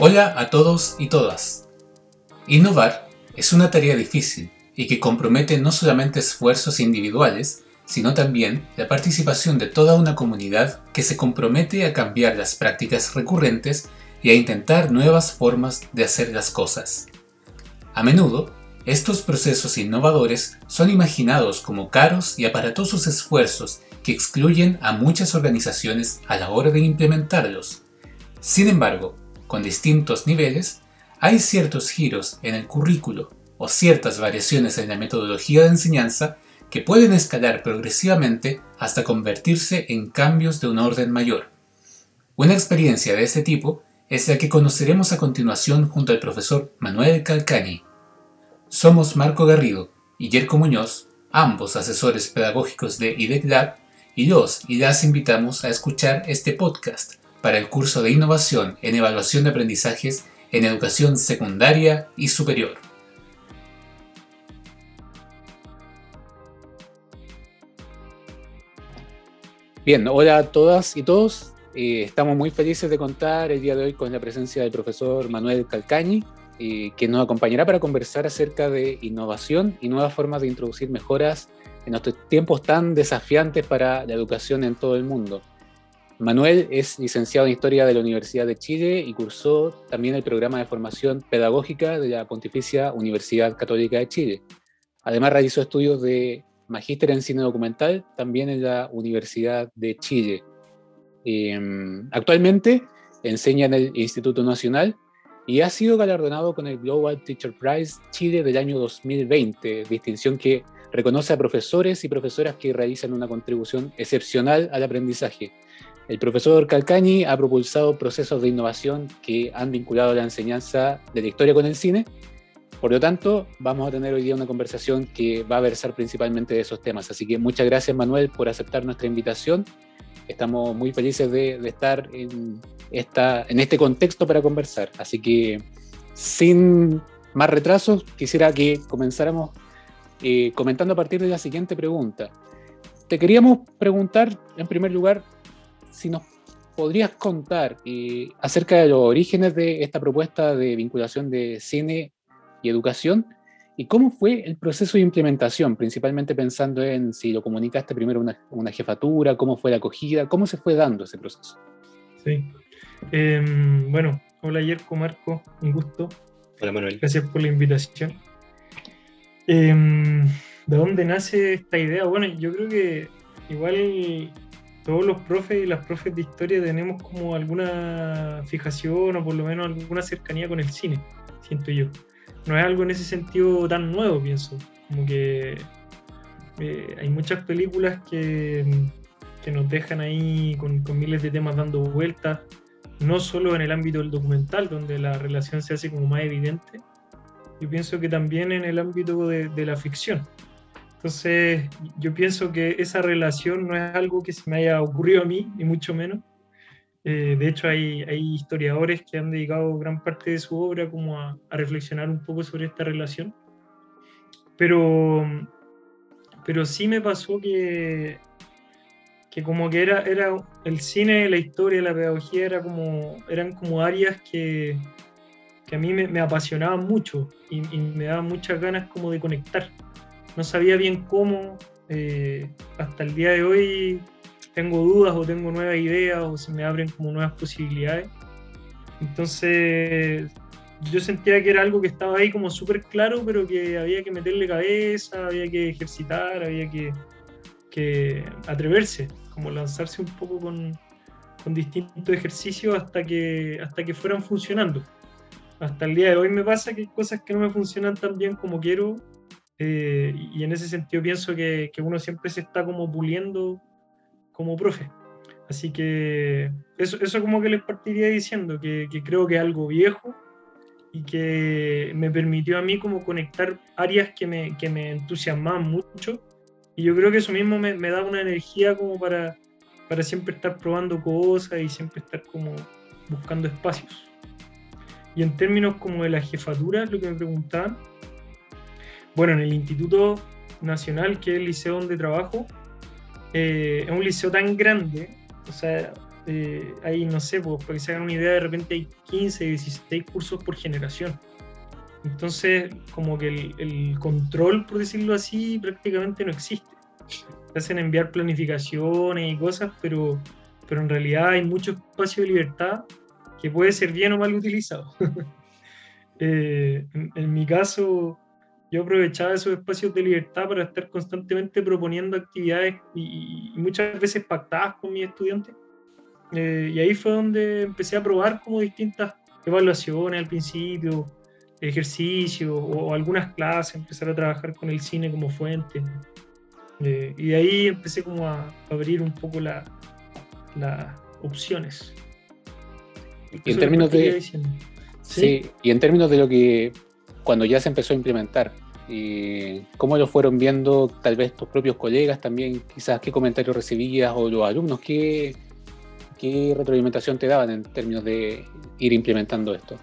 Hola a todos y todas. Innovar es una tarea difícil y que compromete no solamente esfuerzos individuales, sino también la participación de toda una comunidad que se compromete a cambiar las prácticas recurrentes y a intentar nuevas formas de hacer las cosas. A menudo, estos procesos innovadores son imaginados como caros y aparatosos esfuerzos que excluyen a muchas organizaciones a la hora de implementarlos. Sin embargo, con distintos niveles, hay ciertos giros en el currículo o ciertas variaciones en la metodología de enseñanza que pueden escalar progresivamente hasta convertirse en cambios de un orden mayor. Una experiencia de este tipo es la que conoceremos a continuación junto al profesor Manuel Calcani. Somos Marco Garrido y Jerko Muñoz, ambos asesores pedagógicos de IDEC y los y las invitamos a escuchar este podcast para el curso de innovación en evaluación de aprendizajes en educación secundaria y superior. Bien, hola a todas y todos. Eh, estamos muy felices de contar el día de hoy con la presencia del profesor Manuel Calcañi, eh, que nos acompañará para conversar acerca de innovación y nuevas formas de introducir mejoras en estos tiempos tan desafiantes para la educación en todo el mundo. Manuel es licenciado en Historia de la Universidad de Chile y cursó también el programa de formación pedagógica de la Pontificia Universidad Católica de Chile. Además realizó estudios de magíster en cine documental también en la Universidad de Chile. Em, actualmente enseña en el Instituto Nacional y ha sido galardonado con el Global Teacher Prize Chile del año 2020, distinción que reconoce a profesores y profesoras que realizan una contribución excepcional al aprendizaje el profesor Calcañi ha propulsado procesos de innovación que han vinculado la enseñanza de la historia con el cine. Por lo tanto, vamos a tener hoy día una conversación que va a versar principalmente de esos temas. Así que muchas gracias, Manuel, por aceptar nuestra invitación. Estamos muy felices de, estar en, esta, en este contexto para conversar. Así que, sin más retrasos, quisiera que comenzáramos eh, comentando a partir de la siguiente pregunta. Te queríamos preguntar, en primer lugar, si nos podrías contar eh, acerca de los orígenes de esta propuesta de vinculación de cine y educación y cómo fue el proceso de implementación, principalmente pensando en si lo comunicaste primero una, una jefatura, cómo fue la acogida, cómo se fue dando ese proceso. Sí. Em, bueno, hola Yerko, Marco, un gusto. Hola Manuel. Gracias por la invitación. Em, ¿De dónde nace esta idea? Bueno, yo creo que igual todos los profes y las profes de historia tenemos como alguna fijación o por lo menos alguna cercanía con el cine, siento yo. No es algo en ese sentido tan nuevo, pienso. Como que eh, hay muchas películas que, que nos dejan ahí con, con, miles de temas dando vueltas, no solo en el ámbito del documental, donde la relación se hace como más evidente, yo pienso que también en el ámbito de, de la ficción. Entonces, yo pienso que esa relación no es algo que se me haya ocurrido a mí, ni mucho menos. Eh, de hecho, hay, hay, historiadores que han dedicado gran parte de su obra como a, a, reflexionar un poco sobre esta relación. Pero, pero sí me pasó que, que como que era, era el cine, la historia, la pedagogía era como, eran como áreas que, que a mí me, me apasionaban mucho y, y me daban muchas ganas como de conectar no sabía bien cómo. Eh, hasta el día de hoy tengo dudas o tengo nuevas ideas o se me abren como nuevas posibilidades. Entonces yo sentía que era algo que estaba ahí como súper claro, pero que había que meterle cabeza, había que ejercitar, había que, que atreverse, como lanzarse un poco con, con, distintos ejercicios hasta que, hasta que fueran funcionando. Hasta el día de hoy me pasa que hay cosas que no me funcionan tan bien como quiero eh, y en ese sentido pienso que, que, uno siempre se está como puliendo como profe. Así que eso, eso como que les partiría diciendo, que, que, creo que es algo viejo y que me permitió a mí como conectar áreas que me, que me entusiasmaban mucho. Y yo creo que eso mismo me, me da una energía como para, para siempre estar probando cosas y siempre estar como buscando espacios. Y en términos como de la jefatura, lo que me preguntaban, bueno, en el Instituto Nacional, que es el liceo donde trabajo, eh, es un liceo tan grande, o sea, eh, hay, no sé, pues, para que se hagan una idea, de repente hay 15, 16 cursos por generación. Entonces, como que el, el control, por decirlo así, prácticamente no existe. Se hacen enviar planificaciones y cosas, pero, pero en realidad hay mucho espacio de libertad que puede ser bien o mal utilizado. Eh, en, mi caso, yo aprovechaba esos espacios de libertad para estar constantemente proponiendo actividades y, muchas veces pactadas con mis estudiantes. Eh, y ahí fue donde empecé a probar como distintas evaluaciones al principio, ejercicios o, algunas clases, empezar a trabajar con el cine como fuente. Eh, y de ahí empecé como a, abrir un poco las opciones. Y en términos de... ¿Sí? y en términos de lo que cuando ya se empezó a implementar, y ¿cómo lo fueron viendo tal vez tus propios colegas también? Quizás qué comentarios recibías o los alumnos, qué, qué retroalimentación te daban en términos de ir implementando esto.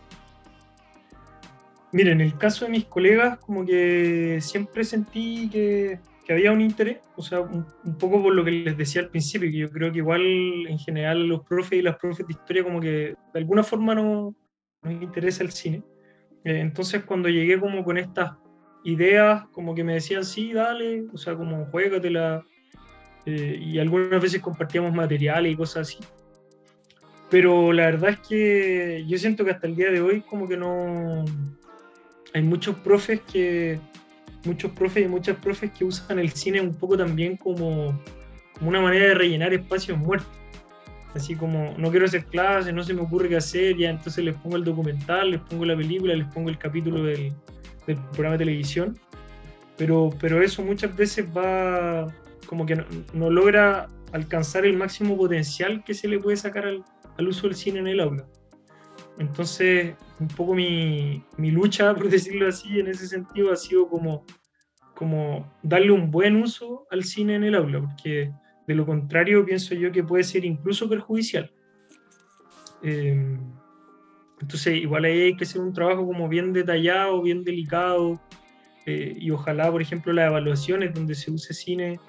Mira, en el caso de mis colegas, como que siempre sentí que, que había un interés, o sea, un, poco por lo que les decía al principio, que yo creo que igual en general los profes y las profes de historia como que de alguna forma no nos interesa el cine. Eh, entonces cuando llegué como con estas ideas, como que me decían, sí, dale, o sea, como juégatela, eh, y algunas veces compartíamos materiales y cosas así. Pero la verdad es que yo siento que hasta el día de hoy como que no, hay muchos profes que muchos profes y muchas profes que usan el cine un poco también como, como una manera de rellenar espacios muertos. Así como no quiero hacer clases, no se me ocurre qué hacer, ya entonces les pongo el documental, les pongo la película, les pongo el capítulo del, programa de televisión. Pero, pero eso muchas veces va como que no, logra alcanzar el máximo potencial que se le puede sacar al, al uso del cine en el aula. Entonces, un poco mi, mi, lucha, por decirlo así, en ese sentido ha sido como, como darle un buen uso al cine en el aula, porque de lo contrario pienso yo que puede ser incluso perjudicial. Eh, entonces, igual ahí hay que hacer un trabajo como bien detallado, bien delicado, eh, y ojalá, por ejemplo, las evaluaciones donde se use cine,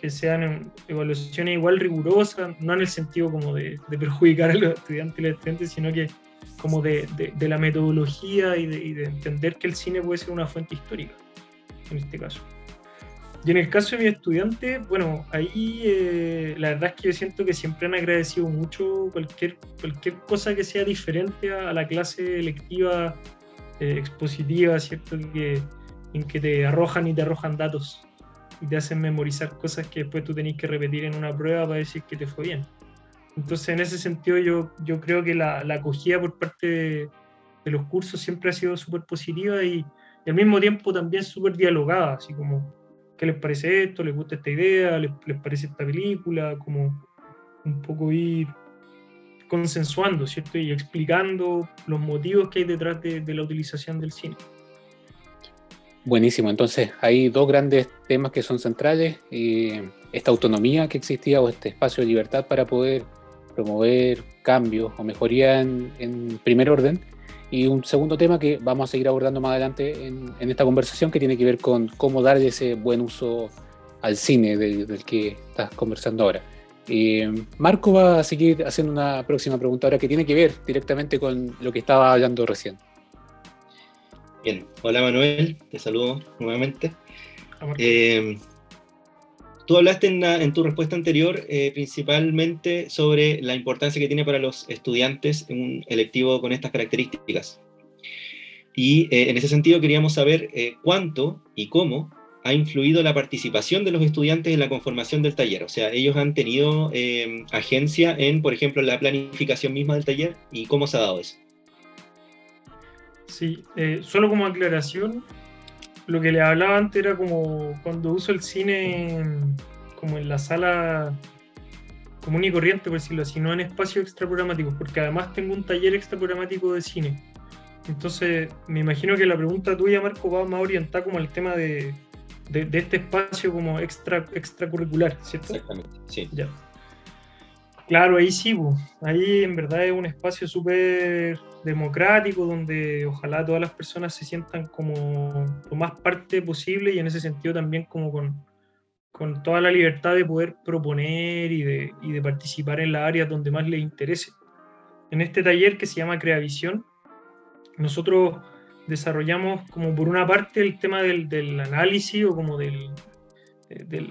que sean evaluaciones igual rigurosas, no en el sentido como de, de perjudicar a los estudiantes y los estudiantes, sino que como de, la metodología y, y de, entender que el cine puede ser una fuente histórica, en este caso. Y en el caso de mi estudiante, bueno, ahí eh, la verdad es que yo siento que siempre han agradecido mucho cualquier, cualquier cosa que sea diferente a, la clase lectiva eh, expositiva, ¿cierto? Que, en que te arrojan y te arrojan datos y te hacen memorizar cosas que después tú tenés que repetir en una prueba para decir que te fue bien. Entonces, en ese sentido, yo, yo creo que la, la acogida por parte de, los cursos siempre ha sido súper positiva y, y, al mismo tiempo también súper dialogada, así como, ¿qué les parece esto? ¿Les gusta esta idea? ¿Les, les parece esta película? Como un poco ir consensuando, ¿cierto? Y explicando los motivos que hay detrás de, la utilización del cine. Buenísimo, entonces hay dos grandes temas que son centrales, esta autonomía que existía o este espacio de libertad para poder promover cambios o mejoría en, primer orden. Y un segundo tema que vamos a seguir abordando más adelante en, esta conversación que tiene que ver con cómo darle ese buen uso al cine del, que estás conversando ahora. Eh, Marco va a seguir haciendo una próxima pregunta ahora que tiene que ver directamente con lo que estaba hablando recién. Bien, hola Manuel, te saludo nuevamente. Tú hablaste en, tu respuesta anterior eh, principalmente sobre la importancia que tiene para los estudiantes un electivo con estas características. Y eh, en ese sentido queríamos saber eh, cuánto y cómo ha influido la participación de los estudiantes en la conformación del taller. O sea, ellos han tenido agencia en, por ejemplo, la planificación misma del taller y cómo se ha dado eso. Sí, solo como aclaración, lo que le hablaba antes era como cuando uso el cine como en la sala común y corriente, por decirlo así, no en espacios extraprogramáticos, porque además tengo un taller extraprogramático de cine. Entonces, me imagino que la pregunta tuya, Marco, va más orientada como al tema de, de, este espacio como extra, extracurricular, ¿cierto? Exactamente, sí. Ya. Claro, ahí sí, ahí en verdad es un espacio súper democrático donde ojalá todas las personas se sientan como lo más parte posible y en ese sentido también como con, con toda la libertad de poder proponer y de, y de participar en las áreas donde más les interese. En este taller que se llama Creavisión, nosotros desarrollamos como por una parte el tema del, del análisis o como del, del,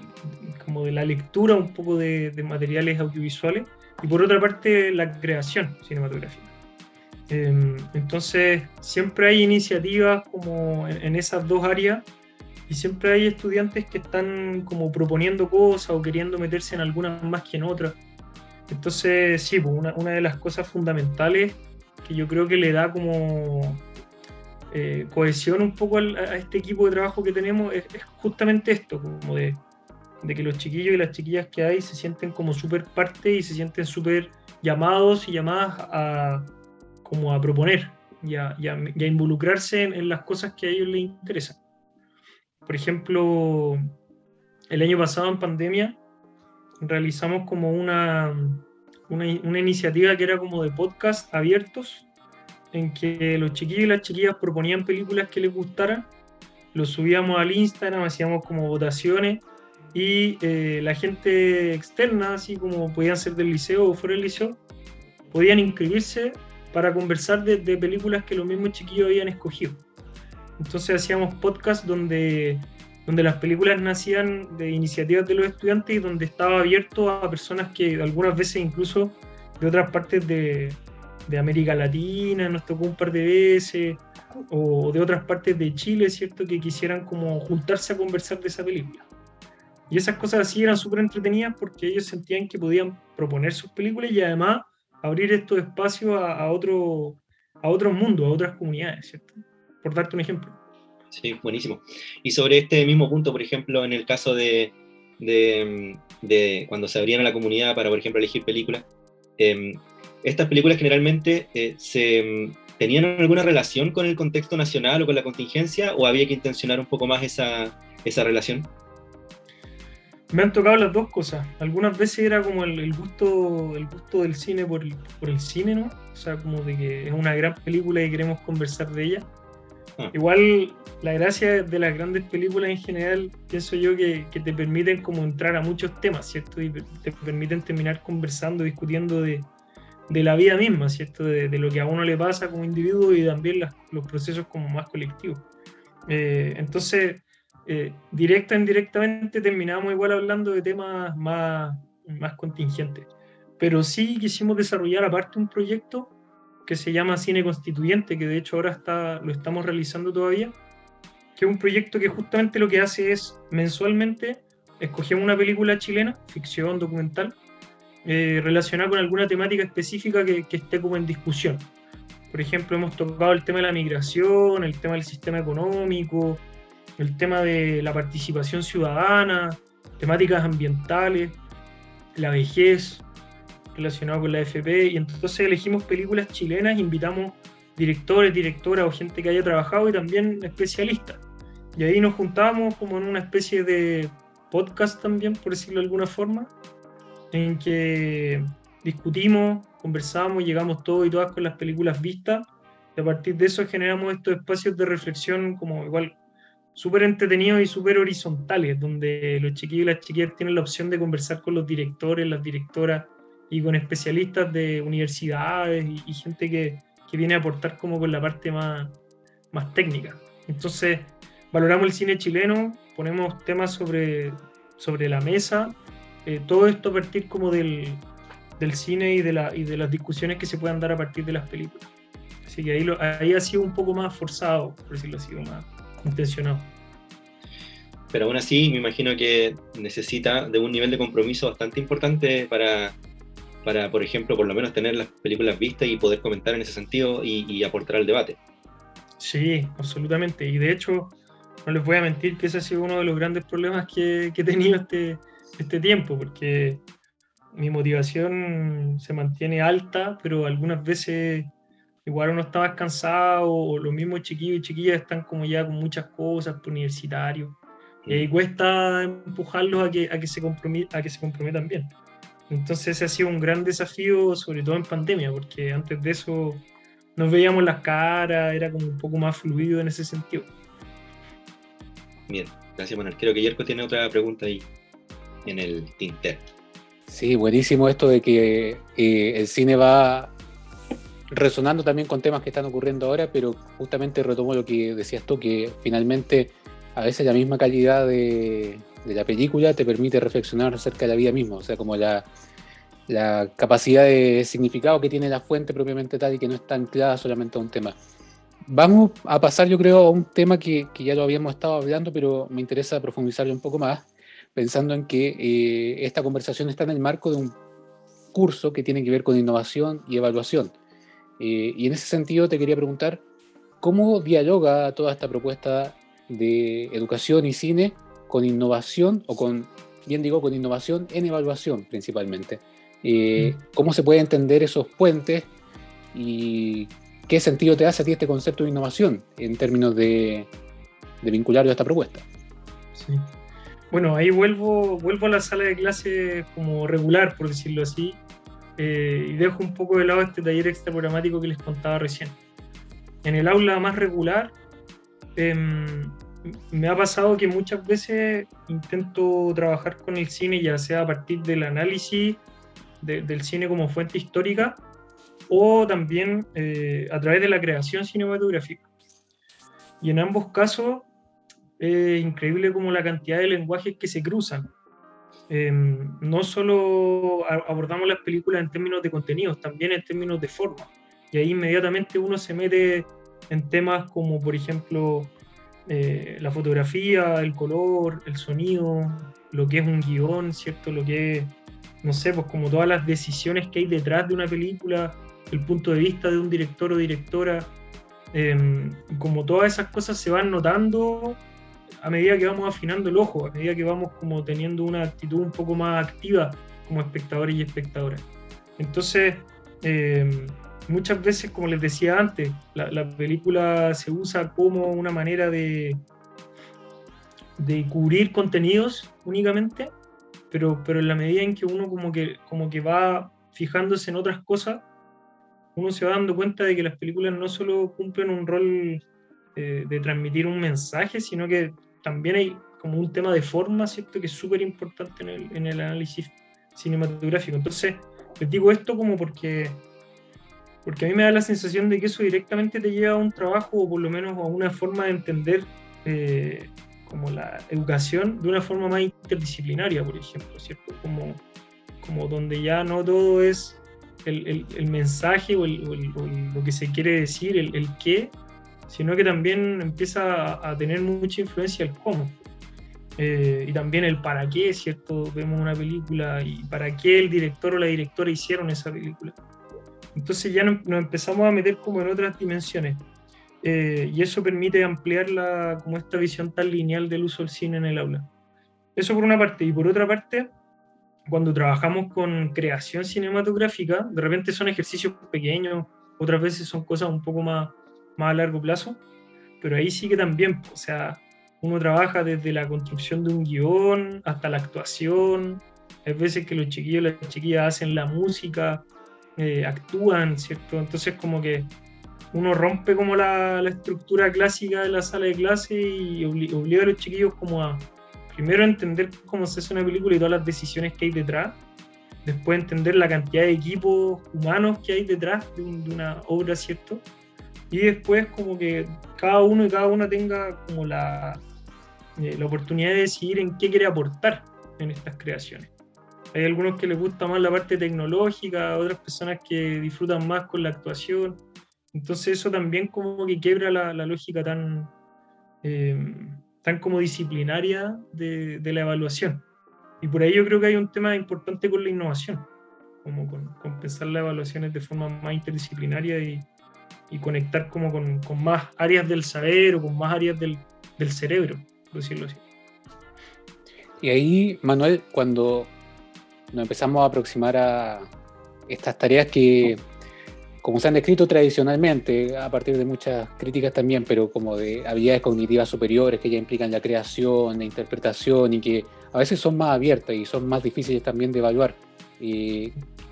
como de la lectura un poco de, de, materiales audiovisuales y por otra parte la creación cinematográfica. Eh, entonces siempre hay iniciativas como en, esas dos áreas y siempre hay estudiantes que están como proponiendo cosas o queriendo meterse en algunas más que en otras. Entonces sí, pues una, una de las cosas fundamentales que yo creo que le da como eh, cohesión un poco al, a este equipo de trabajo que tenemos es, es justamente esto, como de, de, que los chiquillos y las chiquillas que hay se sienten como súper parte y se sienten súper llamados y llamadas a, como a proponer y a, y a, y a involucrarse en, en, las cosas que a ellos les interesan. Por ejemplo, el año pasado en pandemia realizamos como una, una, una iniciativa que era como de podcast abiertos en que los chiquillos y las chiquillas proponían películas que les gustaran, los subíamos al Instagram, hacíamos como votaciones y eh, la gente externa, así como podían ser del liceo o fuera del liceo, podían inscribirse para conversar de, películas que los mismos chiquillos habían escogido. Entonces hacíamos podcasts donde, donde las películas nacían de iniciativas de los estudiantes y donde estaba abierto a personas que algunas veces incluso de otras partes de, de América Latina, nos tocó un par de veces, o de otras partes de Chile, ¿cierto? Que quisieran como juntarse a conversar de esa película. Y esas cosas así eran súper entretenidas porque ellos sentían que podían proponer sus películas y además abrir estos espacios a, otro, a otros mundos, a otras comunidades, ¿cierto? Por darte un ejemplo. Sí, buenísimo. Y sobre este mismo punto, por ejemplo, en el caso de, de, de cuando se abrían a la comunidad para, por ejemplo, elegir películas, eh, estas películas generalmente eh, se, tenían alguna relación con el contexto nacional o con la contingencia o había que intencionar un poco más esa, esa relación? Me han tocado las dos cosas. Algunas veces era como el, el gusto, el gusto del cine por el, por el, cine, ¿no? O sea, como de que es una gran película y queremos conversar de ella. Ah. Igual la gracia de las grandes películas en general, pienso yo que, que, te permiten como entrar a muchos temas, ¿cierto? Y te permiten terminar conversando, discutiendo de, de la vida misma, ¿cierto? De, de, lo que a uno le pasa como individuo y también las, los procesos como más colectivos. Eh, entonces, eh, directa o indirectamente terminamos igual hablando de temas más, más contingentes. Pero sí quisimos desarrollar aparte un proyecto que se llama Cine Constituyente, que de hecho ahora está, lo estamos realizando todavía, que es un proyecto que justamente lo que hace es mensualmente escogemos una película chilena, ficción, documental, eh, relacionada con alguna temática específica que, esté como en discusión. Por ejemplo, hemos tocado el tema de la migración, el tema del sistema económico, el tema de la participación ciudadana, temáticas ambientales, la vejez relacionado con la FP, y entonces elegimos películas chilenas, invitamos directores, directoras o gente que haya trabajado y también especialistas. Y ahí nos juntamos como en una especie de podcast también, por decirlo de alguna forma, en que discutimos, conversamos, llegamos todos y todas con las películas vistas. Y a partir de eso generamos estos espacios de reflexión como igual súper entretenidos y súper horizontales, donde los chiquillos y las chiquillas tienen la opción de conversar con los directores, las directoras y con especialistas de universidades y, y gente que, que, viene a aportar como con la parte más, más técnica. Entonces, valoramos el cine chileno, ponemos temas sobre, sobre la mesa eh, todo esto a partir como del, del cine y de, la, y de las discusiones que se puedan dar a partir de las películas. Así que ahí, lo, ahí ha sido un poco más forzado, por decirlo así, más intencionado. Pero aún así, me imagino que necesita de un nivel de compromiso bastante importante para, para, por ejemplo, por lo menos tener las películas vistas y poder comentar en ese sentido y, y aportar al debate. Sí, absolutamente. Y de hecho, no les voy a mentir que ese ha sido uno de los grandes problemas que, que he tenido este, este tiempo, porque mi motivación se mantiene alta, pero algunas veces igual uno está más cansado, o los mismos chiquillos y chiquillas están como ya con muchas cosas, universitarios, y ahí cuesta empujarlos a que, a que, se, a que se comprometan bien. Entonces ese ha sido un gran desafío, sobre todo en pandemia, porque antes de eso nos veíamos las caras, era como un poco más fluido en ese sentido. Bien, gracias Manuel. Creo que Yerko tiene otra pregunta ahí. en el tintero. Sí, buenísimo esto de que eh, el cine va resonando también con temas que están ocurriendo ahora, pero justamente retomo lo que decías tú, que finalmente a veces la misma calidad de, la película te permite reflexionar acerca de la vida misma, o sea, como la, la capacidad de significado que tiene la fuente propiamente tal y que no está anclada solamente a un tema. Vamos a pasar, yo creo, a un tema que, ya lo habíamos estado hablando, pero me interesa profundizarlo un poco más, pensando en que eh, esta conversación está en el marco de un curso que tiene que ver con innovación y evaluación. Eh, y en ese sentido te quería preguntar, ¿cómo dialoga toda esta propuesta de educación y cine con innovación, o con, bien digo, con innovación en evaluación principalmente? Eh, mm. ¿Cómo se puede entender esos puentes y ¿Qué sentido te hace a ti este concepto de innovación en términos de, vincularlo a esta propuesta? Sí. Bueno, ahí vuelvo, vuelvo a la sala de clase como regular, por decirlo así, eh, y dejo un poco de lado este taller extra programático que les contaba recién. En el aula más regular, em, me ha pasado que muchas veces intento trabajar con el cine, ya sea a partir del análisis del cine como fuente histórica, o también eh, a través de la creación cinematográfica. Y en ambos casos es increíble como la cantidad de lenguajes que se cruzan. Em, no solo abordamos las películas en términos de contenidos, también en términos de forma. Y ahí inmediatamente uno se mete en temas como, por ejemplo, eh, la fotografía, el color, el sonido, lo que es un guion, ¿cierto? Lo que es, no sé, pues como todas las decisiones que hay detrás de una película, el punto de vista de un director o directora, em, como todas esas cosas se van notando a medida que vamos afinando el ojo, a medida que vamos como teniendo una actitud un poco más activa como espectadores y espectadoras. Entonces, em, muchas veces, como les decía antes, la, película se usa como una manera de, de cubrir contenidos únicamente, pero, pero en la medida en que uno como que, como que va fijándose en otras cosas, uno se va dando cuenta de que las películas no solo cumplen un rol eh, de transmitir un mensaje, sino que también hay como un tema de forma, ¿cierto? Que es súper importante en el, en el análisis cinematográfico. Entonces, les digo esto como porque, porque a mí me da la sensación de que eso directamente te lleva a un trabajo o por lo menos a una forma de entender eh, como la educación de una forma más interdisciplinaria, por ejemplo, ¿cierto? Como, como donde ya no todo es el, mensaje o, lo que se quiere decir, el, qué, sino que también empieza a, tener mucha influencia el cómo. Eh, y también el para qué, ¿cierto? Vemos una película y para qué el director o la directora hicieron esa película. Entonces ya nos, empezamos a meter como en otras dimensiones. Eh, y eso permite ampliar la, como esta visión tan lineal del uso del cine en el aula. Eso por una parte. Y por otra parte, cuando trabajamos con creación cinematográfica, de repente son ejercicios pequeños, otras veces son cosas un poco más, más a largo plazo, pero ahí sí que también, o sea, uno trabaja desde la construcción de un guion hasta la actuación, hay veces que los chiquillos las chiquillas hacen la música, eh, actúan, ¿cierto? Entonces como que uno rompe como la, la, estructura clásica de la sala de clase y obliga a los chiquillos como a, primero entender cómo se hace una película y todas las decisiones que hay detrás, después entender la cantidad de equipos humanos que hay detrás de, una obra, ¿cierto? Y después como que cada uno y cada una tenga como la, eh, la oportunidad de decidir en qué quiere aportar en estas creaciones. Hay algunos que les gusta más la parte tecnológica, otras personas que disfrutan más con la actuación. Entonces eso también como que quiebra la, lógica tan, eh, tan como disciplinaria de, la evaluación. Y por ahí yo creo que hay un tema importante con la innovación, como con, pensar las evaluaciones de forma más interdisciplinaria y, conectar como con, más áreas del saber o con más áreas del, del cerebro, por decirlo así. Y ahí, Manuel, cuando nos empezamos a aproximar a estas tareas que como se han descrito tradicionalmente, a partir de muchas críticas también, pero como de habilidades cognitivas superiores que ya implican la creación, la interpretación y que a veces son más abiertas y son más difíciles también de evaluar.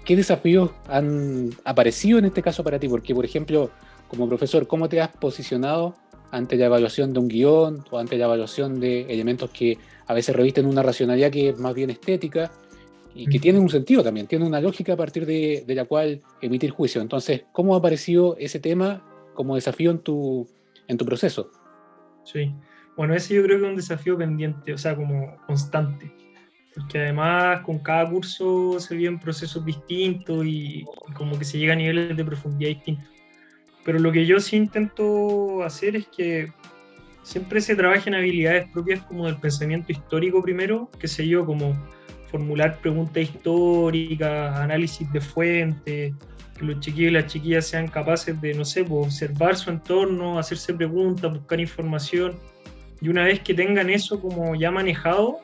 ¿Qué desafíos han aparecido en este caso para ti? Porque, por ejemplo, como profesor, ¿cómo te has posicionado ante la evaluación de un guion o ante la evaluación de elementos que a veces revisten una racionalidad que es más bien estética y que tiene un sentido también, tiene una lógica a partir de, la cual emitir juicio. Entonces, ¿cómo ha aparecido ese tema como desafío en tu, en tu proceso? Sí, bueno, ese yo creo que es un desafío pendiente, o sea, como constante, porque además con cada curso se viven procesos distintos y, como que se llega a niveles de profundidad distintos. Pero lo que yo sí intento hacer es que siempre se trabaje en habilidades propias como del pensamiento histórico primero, que sé yo, como formular preguntas históricas, análisis de fuentes, que los chiquillos y las chiquillas sean capaces de, no sé, pues, observar su entorno, hacerse preguntas, buscar información. Y una vez que tengan eso como ya manejado,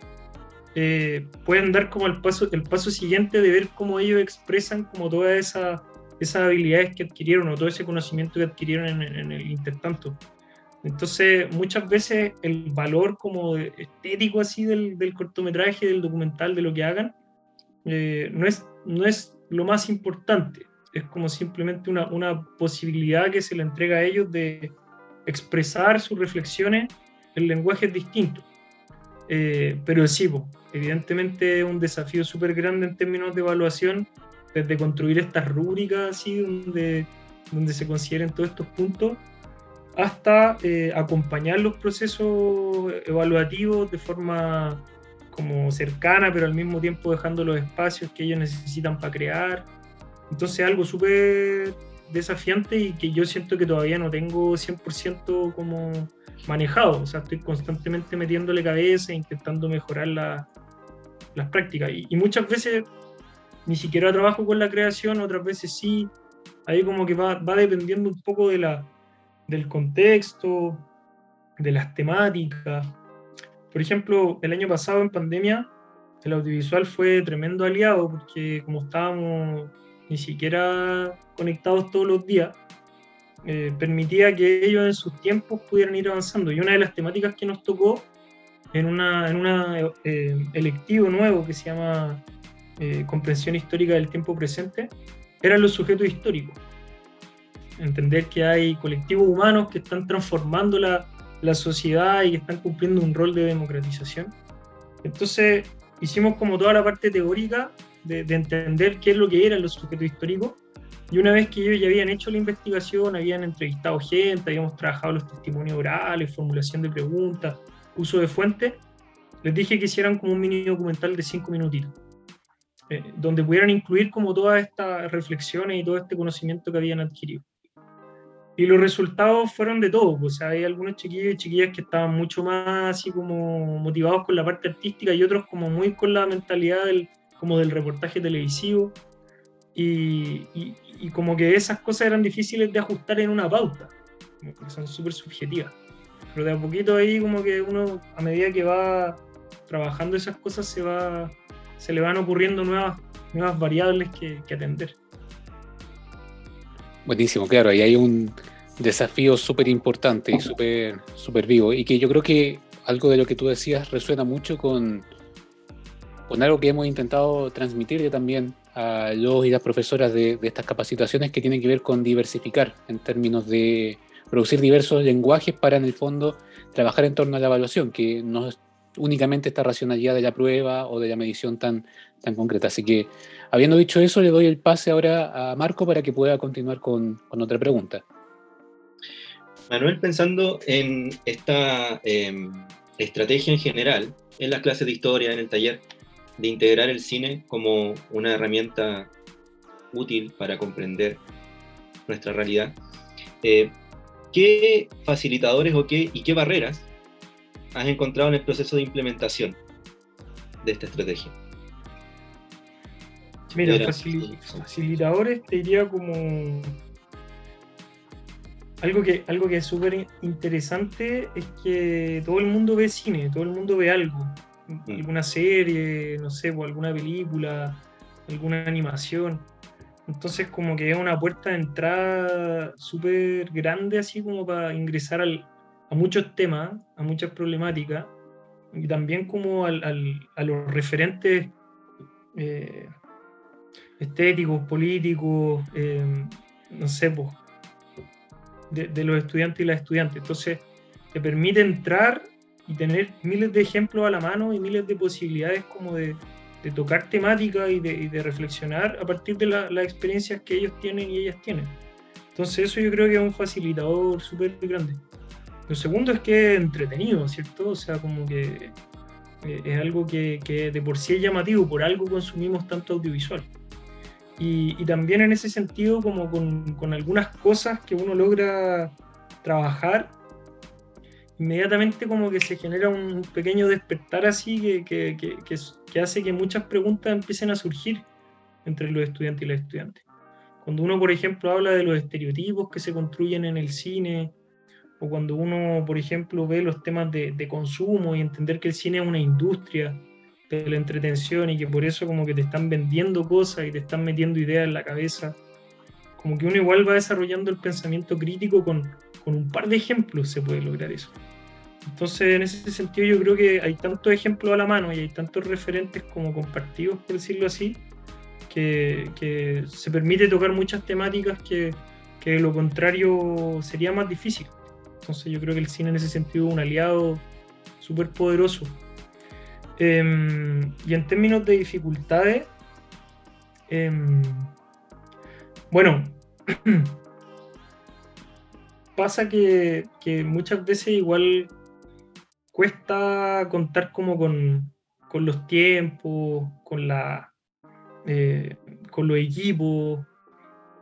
eh, pueden dar como el paso, el paso siguiente de ver cómo ellos expresan como todas esas, esas habilidades que adquirieron o todo ese conocimiento que adquirieron en, en el intertanto. Entonces, muchas veces el valor como estético así del, del cortometraje, del documental, de lo que hagan, eh, no, es, no es lo más importante. Es como simplemente una, una, posibilidad que se le entrega a ellos de expresar sus reflexiones en lenguajes distintos. Eh, pero sí, evidentemente un desafío súper grande en términos de evaluación, desde construir estas rúbricas así, donde, donde se consideren todos estos puntos hasta eh, acompañar los procesos evaluativos de forma como cercana, pero al mismo tiempo dejando los espacios que ellos necesitan para crear. Entonces algo súper desafiante y que yo siento que todavía no tengo 100% como manejado. O sea, estoy constantemente metiéndole cabeza e intentando mejorar las prácticas. Y, y, muchas veces ni siquiera trabajo con la creación, otras veces sí. Ahí como que va, va dependiendo un poco de la, del contexto, de las temáticas. Por ejemplo, el año pasado en pandemia, el audiovisual fue tremendo aliado porque como estábamos ni siquiera conectados todos los días, eh, permitía que ellos en sus tiempos pudieran ir avanzando. Y una de las temáticas que nos tocó en una, en una eh, electivo nuevo que se llama eh, Comprensión Histórica del Tiempo Presente, eran los sujetos históricos entender que hay colectivos humanos que están transformando la, la sociedad y que están cumpliendo un rol de democratización. Entonces hicimos como toda la parte teórica de, de, entender qué es lo que eran los sujetos históricos. Y una vez que ellos ya habían hecho la investigación, habían entrevistado gente, habíamos trabajado los testimonios orales, formulación de preguntas, uso de fuentes, les dije que hicieran como un mini documental de cinco minutitos, eh, donde pudieran incluir como todas estas reflexiones y todo este conocimiento que habían adquirido. Y los resultados fueron de todo, pues, o sea, hay algunos chiquillos y chiquillas que estaban mucho más así como motivados con la parte artística y otros como muy con la mentalidad del, como del reportaje televisivo. Y, como que esas cosas eran difíciles de ajustar en una pauta, porque son súper subjetivas. Pero de a poquito ahí como que uno, a medida que va trabajando esas cosas, se, va, se le van ocurriendo nuevas, nuevas variables que, que atender. Buenísimo, claro, ahí hay un, desafío súper importante y súper super vivo y que yo creo que algo de lo que tú decías resuena mucho con, con algo que hemos intentado transmitir también a los y las profesoras de, de, estas capacitaciones que tienen que ver con diversificar en términos de producir diversos lenguajes para en el fondo trabajar en torno a la evaluación, que no es únicamente esta racionalidad de la prueba o de la medición tan, tan concreta. Así que, habiendo dicho eso, le doy el pase ahora a Marco para que pueda continuar con, con otra pregunta. Manuel, pensando en esta em, estrategia en general, en las clases de historia, en el taller, de integrar el cine como una herramienta útil para comprender nuestra realidad, eh, ¿qué facilitadores o qué, y qué barreras has encontrado en el proceso de implementación de esta estrategia? Mira, facilitadores te diría como algo que, algo que es súper interesante es que todo el mundo ve cine, todo el mundo ve algo. Alguna serie, no sé, o alguna película, alguna animación. Entonces como que es una puerta de entrada súper grande así como para ingresar al, a muchos temas, a muchas problemáticas, y también como al, a los referentes eh, estéticos, políticos, eh, no sé, pues, de, los estudiantes y las estudiantes. Entonces, te permite entrar y tener miles de ejemplos a la mano y miles de posibilidades como de, de tocar temática y de, de, reflexionar a partir de las experiencias que ellos tienen y ellas tienen. Entonces eso yo creo que es un facilitador súper grande. Lo segundo es que es entretenido, ¿cierto? O sea, como que eh, es algo que, que, de por sí es llamativo, por algo consumimos tanto audiovisual. Y, y también en ese sentido, como con, con algunas cosas que uno logra trabajar inmediatamente como que se genera un pequeño despertar así que, que, que, que, hace que muchas preguntas empiecen a surgir entre los estudiantes y las estudiantes. Cuando uno, por ejemplo, habla de los estereotipos que se construyen en el cine, o cuando uno, por ejemplo, ve los temas de, de consumo y entender que el cine es una industria de la entretención y que por eso como que te están vendiendo cosas y te están metiendo ideas en la cabeza, como que uno igual va desarrollando el pensamiento crítico con, con un par de ejemplos se puede lograr eso. Entonces, en ese sentido, yo creo que hay tantos ejemplos a la mano y hay tantos referentes como compartidos, por decirlo así, que, se permite tocar muchas temáticas que, que, lo contrario sería más difícil. Entonces, yo creo que el cine en ese sentido es un aliado súper poderoso. Eh, y en términos de dificultades, eh, bueno, pasa que, muchas veces igual cuesta contar como con, con los tiempos, con la eh, con los equipos,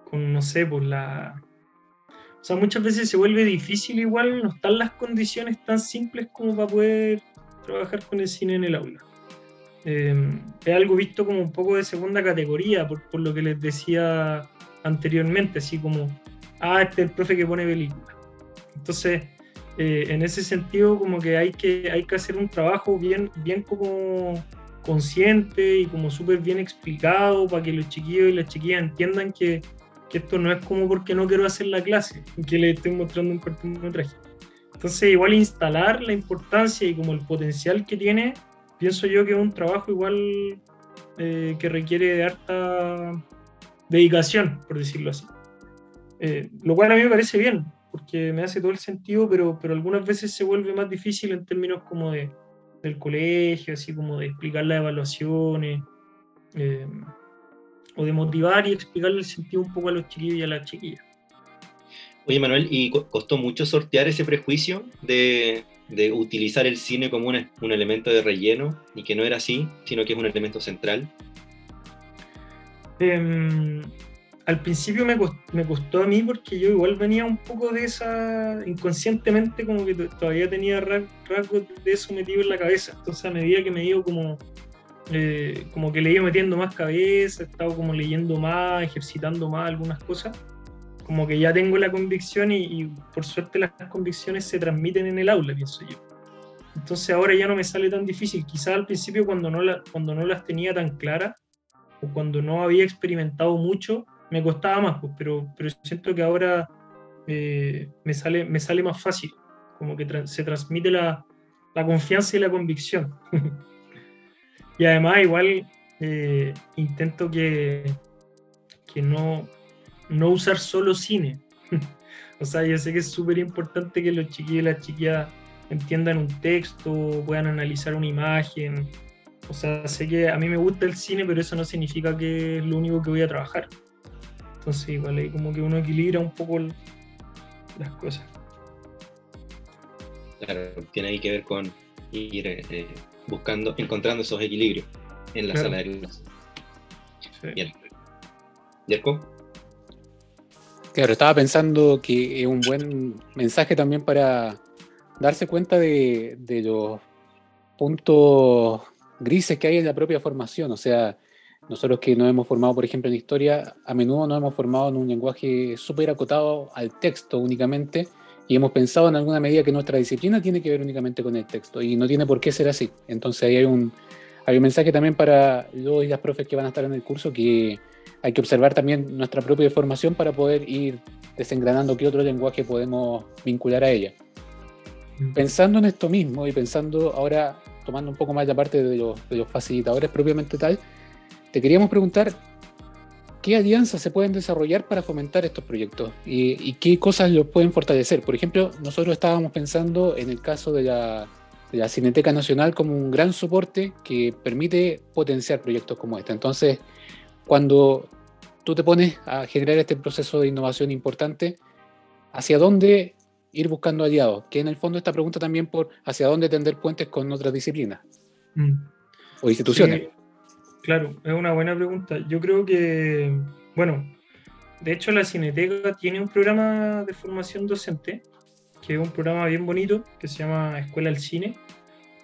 con no sé, por la. O sea, muchas veces se vuelve difícil igual, no están las condiciones tan simples como para poder trabajar con el cine en el aula. Eh, es algo visto como un poco de segunda categoría, por, lo que les decía anteriormente, así como, ah, este es el profe que pone película. Entonces, eh, en ese sentido como que hay que, hay que hacer un trabajo bien, bien como consciente y como súper bien explicado para que los chiquillos y las chiquillas entiendan que, que, esto no es como porque no quiero hacer la clase, que le estoy mostrando un cortometraje. Entonces igual instalar la importancia y como el potencial que tiene, pienso yo que es un trabajo igual eh, que requiere de harta dedicación, por decirlo así. Eh, lo cual a mí me parece bien, porque me hace todo el sentido, pero, pero algunas veces se vuelve más difícil en términos como de, del colegio, así como de explicar las evaluaciones, eh, o de motivar y explicarle el sentido un poco a los chiquillos y a las chiquillas. Oye, Manuel, ¿y costó mucho sortear ese prejuicio de, de utilizar el cine como un, un elemento de relleno y que no era así, sino que es un elemento central? Eh, al principio me costó, a mí porque yo igual venía un poco de esa, inconscientemente como que todavía tenía rasgos de eso metido en la cabeza. Entonces a medida que me iba como, eh, como que le iba metiendo más cabeza, he estado como leyendo más, ejercitando más algunas cosas, como que ya tengo la convicción y, por suerte las convicciones se transmiten en el aula, pienso yo. Entonces ahora ya no me sale tan difícil. Quizás al principio cuando no, cuando no las tenía tan claras o cuando no había experimentado mucho, me costaba más, pues, pero, pero siento que ahora eh, me, sale, me sale más fácil, como que tra se transmite la, la, confianza y la convicción. y además igual eh, intento que, que no, no usar solo cine. o sea, yo sé que es súper importante que los chiquillos y las chiquillas entiendan un texto, puedan analizar una imagen. O sea, sé que a mí me gusta el cine, pero eso no significa que es lo único que voy a trabajar. Entonces igual ahí como que uno equilibra un poco las cosas. Claro, tiene ahí que ver con ir eh, buscando, encontrando esos equilibrios en la claro. sala de clases. Sí. Bien. ¿Yerko? Claro, estaba pensando que es un buen mensaje también para darse cuenta de, de los puntos grises que hay en la propia formación. O sea, nosotros que nos hemos formado, por ejemplo, en historia, a menudo nos hemos formado en un lenguaje súper acotado al texto únicamente y hemos pensado en alguna medida que nuestra disciplina tiene que ver únicamente con el texto y no tiene por qué ser así. Entonces ahí hay un, hay un mensaje también para los y las profes que van a estar en el curso que hay que observar también nuestra propia formación para poder ir desengranando qué otro lenguaje podemos vincular a ella. Pensando en esto mismo y pensando ahora, tomando un poco más la parte de los, de los facilitadores propiamente tal, te queríamos preguntar, ¿qué alianzas se pueden desarrollar para fomentar estos proyectos? ¿Y, qué cosas los pueden fortalecer? Por ejemplo, nosotros estábamos pensando en el caso de la, de la Cineteca Nacional como un gran soporte que permite potenciar proyectos como este. Entonces, cuando tú te pones a generar este proceso de innovación importante, ¿hacia dónde ir buscando aliados? Que en el fondo esta pregunta también por hacia dónde tender puentes con otras disciplinas mm. o instituciones. Claro, es una buena pregunta. Yo creo que, bueno, de hecho la Cineteca tiene un programa de formación docente, que es un programa bien bonito, que se llama Escuela al Cine,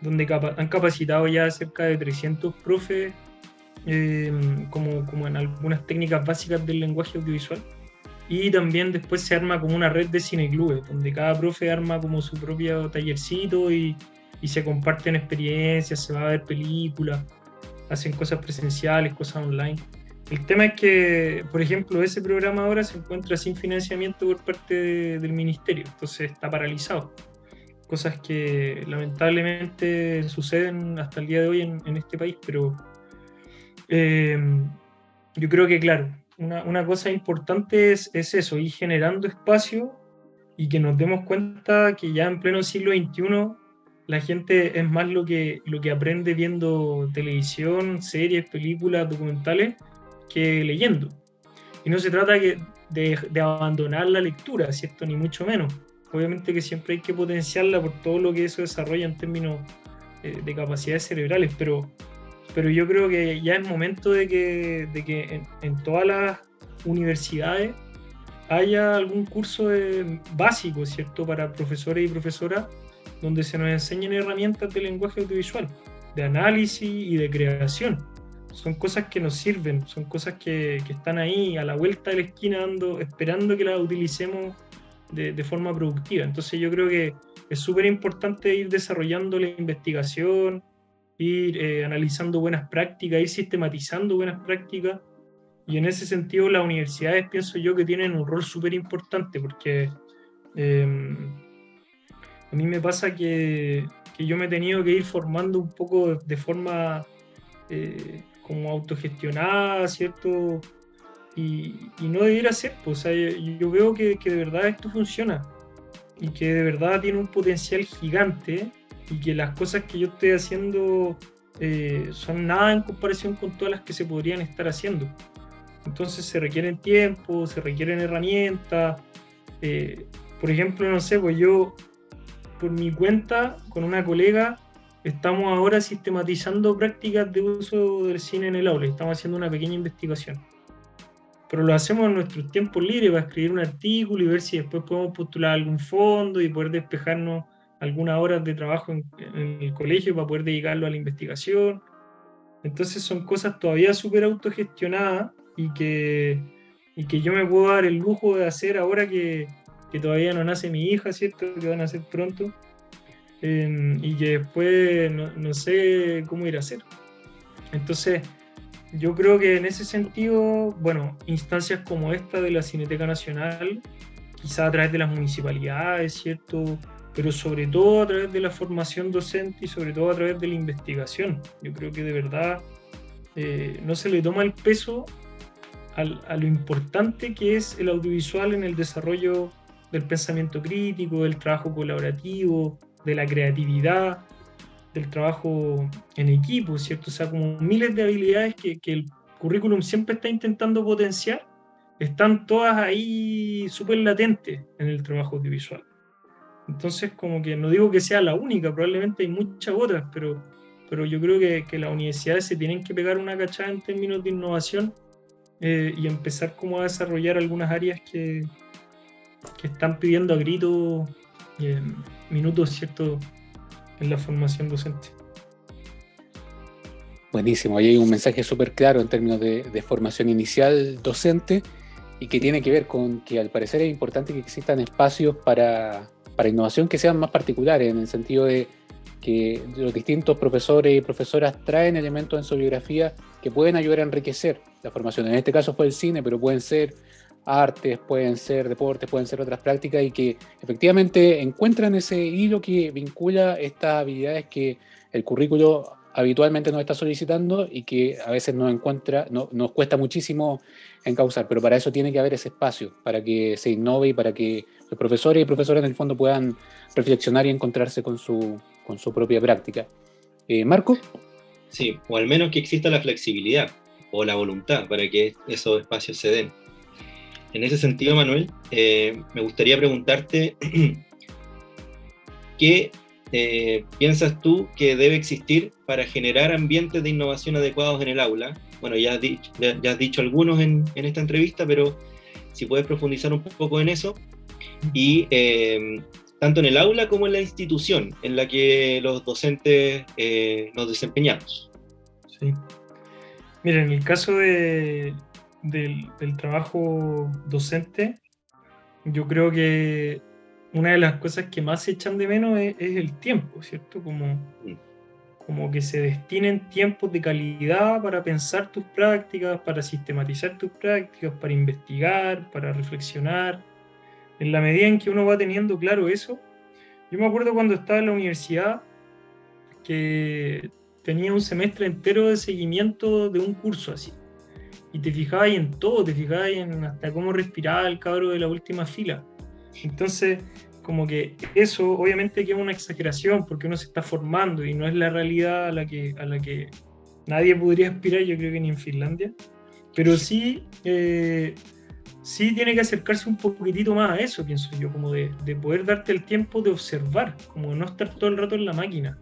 donde han capacitado ya cerca de 300 profes, como, como en algunas técnicas básicas del lenguaje audiovisual y también después se arma como una red de cineclubes, donde cada profe arma como su propio tallercito y, y se comparten experiencias, se va a ver películas, hacen cosas presenciales, cosas online. El tema es que, por ejemplo, ese programa ahora se encuentra sin financiamiento por parte del ministerio, entonces está paralizado. Cosas que lamentablemente suceden hasta el día de hoy en, en este país, pero eh, yo creo que, claro, una, cosa importante es, eso, ir generando espacio y que nos demos cuenta que ya en pleno siglo XXI la gente es más lo que, lo que aprende viendo televisión, series, películas, documentales, que leyendo. Y no se trata de, de abandonar la lectura, ¿cierto? Ni mucho menos. Obviamente que siempre hay que potenciarla por todo lo que eso desarrolla en términos eh, de capacidades cerebrales, pero pero yo creo que ya es momento de que, de que en, todas las universidades haya algún curso básico, ¿cierto?, para profesores y profesoras, donde se nos enseñen herramientas de lenguaje audiovisual, de análisis y de creación. Son cosas que nos sirven, son cosas que, que están ahí a la vuelta de la esquina, dando, esperando que las utilicemos de, de forma productiva. Entonces yo creo que es súper importante ir desarrollando la investigación, ir eh, analizando buenas prácticas, ir sistematizando buenas prácticas. Y en ese sentido las universidades pienso yo que tienen un rol súper importante porque em, a mí me pasa que, que, yo me he tenido que ir formando un poco de forma eh, como autogestionada, ¿cierto? Y, y, no debiera ser, pues, o sea, yo, veo que, que de verdad esto funciona y que de verdad tiene un potencial gigante y que las cosas que yo estoy haciendo eh, son nada en comparación con todas las que se podrían estar haciendo. Entonces se requieren tiempo, se requieren herramientas. Eh, por ejemplo, no sé, pues yo por mi cuenta con una colega estamos ahora sistematizando prácticas de uso del cine en el aula. Estamos haciendo una pequeña investigación. Pero lo hacemos en nuestros tiempos libres para escribir un artículo y ver si después podemos postular algún fondo y poder despejarnos algunas horas de trabajo en, el colegio para poder dedicarlo a la investigación. Entonces son cosas todavía súper autogestionadas y que, y que yo me puedo dar el lujo de hacer ahora que, que todavía no nace mi hija, ¿cierto? Que van a nacer pronto. Em, y que después no, no, sé cómo ir a hacer. Entonces, yo creo que en ese sentido, bueno, instancias como esta de la Cineteca Nacional, quizá a través de las municipalidades, ¿cierto? pero sobre todo a través de la formación docente y sobre todo a través de la investigación. Yo creo que de verdad eh, no se le toma el peso a lo importante que es el audiovisual en el desarrollo del pensamiento crítico, del trabajo colaborativo, de la creatividad, del trabajo en equipo, ¿cierto? O sea, como miles de habilidades que, que el currículum siempre está intentando potenciar, están todas ahí súper latentes en el trabajo audiovisual. Entonces, como que no digo que sea la única, probablemente hay muchas otras, pero, pero yo creo que, que las universidades se tienen que pegar una cachada en términos de innovación eh, y empezar como a desarrollar algunas áreas que, que están pidiendo a gritos eh, minutos, ¿cierto?, en la formación docente. Buenísimo, ahí hay un mensaje súper claro en términos de, formación inicial docente y que tiene que ver con que al parecer es importante que existan espacios para, para innovación que sean más particulares, en el sentido de que los distintos profesores y profesoras traen elementos en su biografía que pueden ayudar a enriquecer la formación. En este caso fue el cine, pero pueden ser artes, pueden ser deportes, pueden ser otras prácticas y que efectivamente encuentran ese hilo que vincula estas habilidades que el currículo habitualmente nos está solicitando y que a veces nos no, cuesta muchísimo encauzar, pero para eso tiene que haber ese espacio, para que se innove y para que los profesores y profesoras en el fondo puedan reflexionar y encontrarse con su, con su propia práctica. Eh, Marco. Sí, o al menos que exista la flexibilidad o la voluntad para que esos espacios se den. En ese sentido, Manuel, eh, me gustaría preguntarte qué eh, piensas tú que debe existir para generar ambientes de innovación adecuados en el aula. Bueno, ya has dicho, ya, has dicho algunos en, en, esta entrevista, pero si puedes profundizar un poco en eso. Y tanto en el aula como en la institución en la que los docentes eh, nos desempeñamos. Sí. Mira, en el caso de, del, trabajo docente, yo creo que una de las cosas que más se echan de menos es, el tiempo, ¿cierto? Como, como que se destinen tiempos de calidad para pensar tus prácticas, para sistematizar tus prácticas, para investigar, para reflexionar en la medida en que uno va teniendo claro eso, yo me acuerdo cuando estaba en la universidad que tenía un semestre entero de seguimiento de un curso así. Y te fijabas en todo, te fijabas en hasta cómo respiraba el cabro de la última fila. Entonces, como que eso obviamente que es una exageración porque uno se está formando y no es la realidad a la que, a la que nadie podría aspirar, yo creo que ni en Finlandia. Pero sí eh, sí tiene que acercarse un poquitito más a eso, pienso yo, como de, poder darte el tiempo de observar, como no estar todo el rato en la máquina.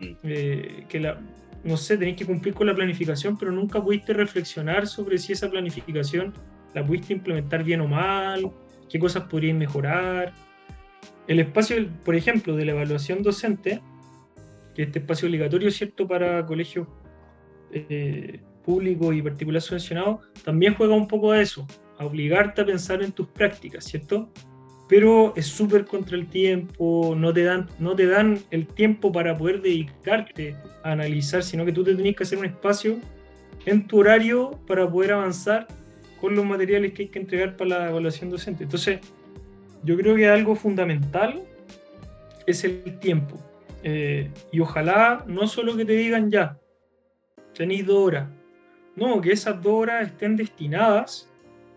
Mm. Eh, que la, no sé, tenéis que cumplir con la planificación, pero nunca pudiste reflexionar sobre si esa planificación la pudiste implementar bien o mal, qué cosas podríais mejorar. El espacio, por ejemplo, de la evaluación docente, que este espacio obligatorio, ¿cierto?, para colegios eh, públicos y particular subvencionados, también juega un poco a eso, a obligarte a pensar en tus prácticas, ¿cierto? Pero es súper contra el tiempo, no te, dan, no te dan el tiempo para poder dedicarte a analizar, sino que tú te tenés que hacer un espacio en tu horario para poder avanzar con los materiales que hay que entregar para la evaluación docente. Entonces, yo creo que algo fundamental es el tiempo. Eh, y ojalá no solo que te digan ya, tenéis dos horas. No, que esas dos horas estén destinadas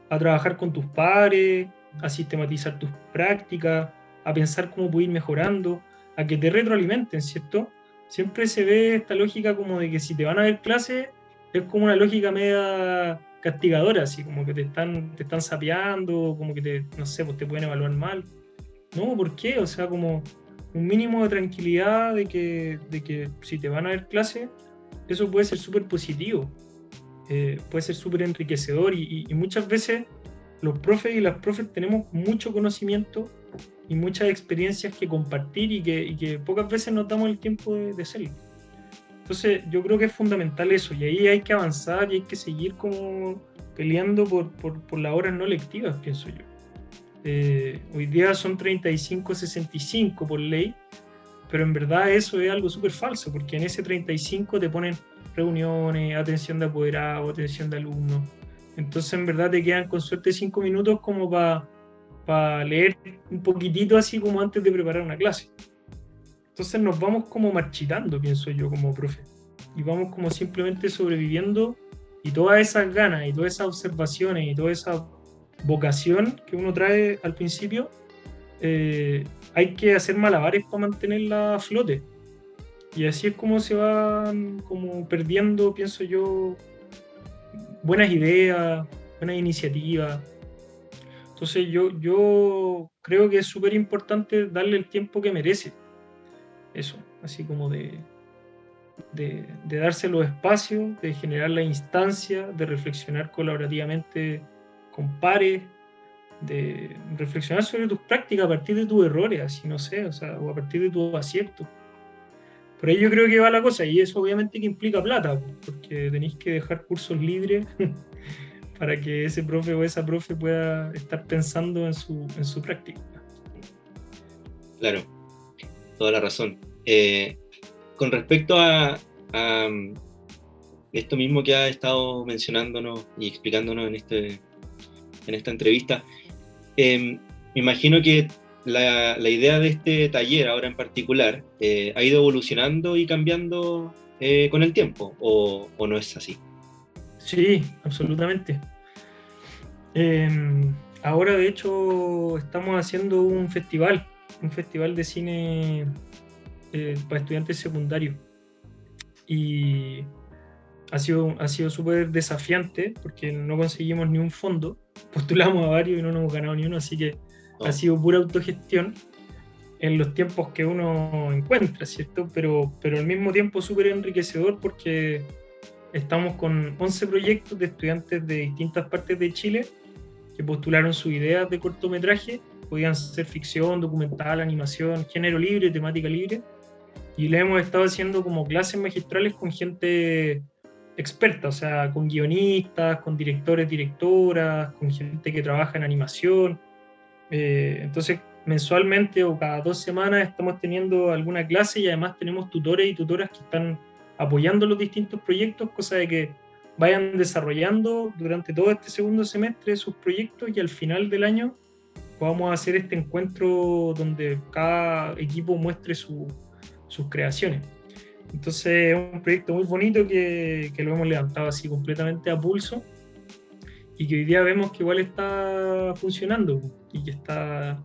a trabajar con tus pares, a sistematizar tus prácticas, a pensar cómo puedes ir mejorando, a que te retroalimenten, ¿cierto? Siempre se ve esta lógica como de que si te van a ver clases, es como una lógica media castigadora, así como que te están, te están sapeando, como que te, no sé, pues te pueden evaluar mal. No, ¿por qué? O sea, como un mínimo de tranquilidad de que, de que si te van a ver clases, eso puede ser súper positivo. Eh, puede ser súper enriquecedor y, muchas veces los profes y las profes tenemos mucho conocimiento y muchas experiencias que compartir y que, pocas veces nos damos el tiempo de, hacerlo. Entonces yo creo que es fundamental eso y ahí hay que avanzar y hay que seguir como peleando por, por, las horas no lectivas, pienso yo. Eh, hoy día son 35-65 por ley, pero en verdad eso es algo súper falso, porque en ese 35 te ponen reuniones, atención de apoderados, atención de alumnos. Entonces, en verdad, te quedan con suerte cinco minutos como para leer un poquitito así como antes de preparar una clase. Entonces nos vamos como marchitando, pienso yo, como profe. Y vamos como simplemente sobreviviendo y todas esas ganas y todas esas observaciones y toda esa vocación que uno trae al principio, eh, hay que hacer malabares para mantenerla a flote. Y así es como se van como perdiendo, pienso yo, buenas ideas, buenas iniciativas. Entonces yo, yo creo que es súper importante darle el tiempo que merece. Eso, así como de, de, de, darse los espacios, de generar la instancia, de reflexionar colaborativamente con pares, de reflexionar sobre tus prácticas a partir de tus errores, así no sé, o, sea, o a partir de tus aciertos. Por ahí yo creo que va la cosa, y eso obviamente que implica plata, porque tenéis que dejar cursos libres para que ese profe o esa profe pueda estar pensando en su, en su práctica. Claro, toda la razón. Eh, con respecto a, esto mismo que ha estado mencionándonos y explicándonos en, este, en esta entrevista, em, me imagino que la, idea de este taller ahora en particular eh, ha ido evolucionando y cambiando eh, con el tiempo, o, no es así? Sí, absolutamente. Em, ahora, de hecho, estamos haciendo un festival, un festival de cine eh, para estudiantes secundarios. Y ha sido, ha sido súper desafiante porque no conseguimos ni un fondo. Postulamos a varios y no nos hemos ganado ni uno, así que ha sido pura autogestión en los tiempos que uno encuentra, ¿cierto? Pero, pero al mismo tiempo súper enriquecedor porque estamos con 11 proyectos de estudiantes de distintas partes de Chile que postularon sus ideas de cortometraje, podían ser ficción, documental, animación, género libre, temática libre, y le hemos estado haciendo como clases magistrales con gente experta, o sea, con guionistas, con directores, directoras, con gente que trabaja en animación. Eh, entonces, mensualmente o cada dos semanas estamos teniendo alguna clase y además tenemos tutores y tutoras que están apoyando los distintos proyectos, cosa de que vayan desarrollando durante todo este segundo semestre sus proyectos y al final del año podamos hacer este encuentro donde cada equipo muestre sus creaciones. Entonces es un proyecto muy bonito que, que, lo hemos levantado así completamente a pulso y que hoy día vemos que igual está funcionando y que está,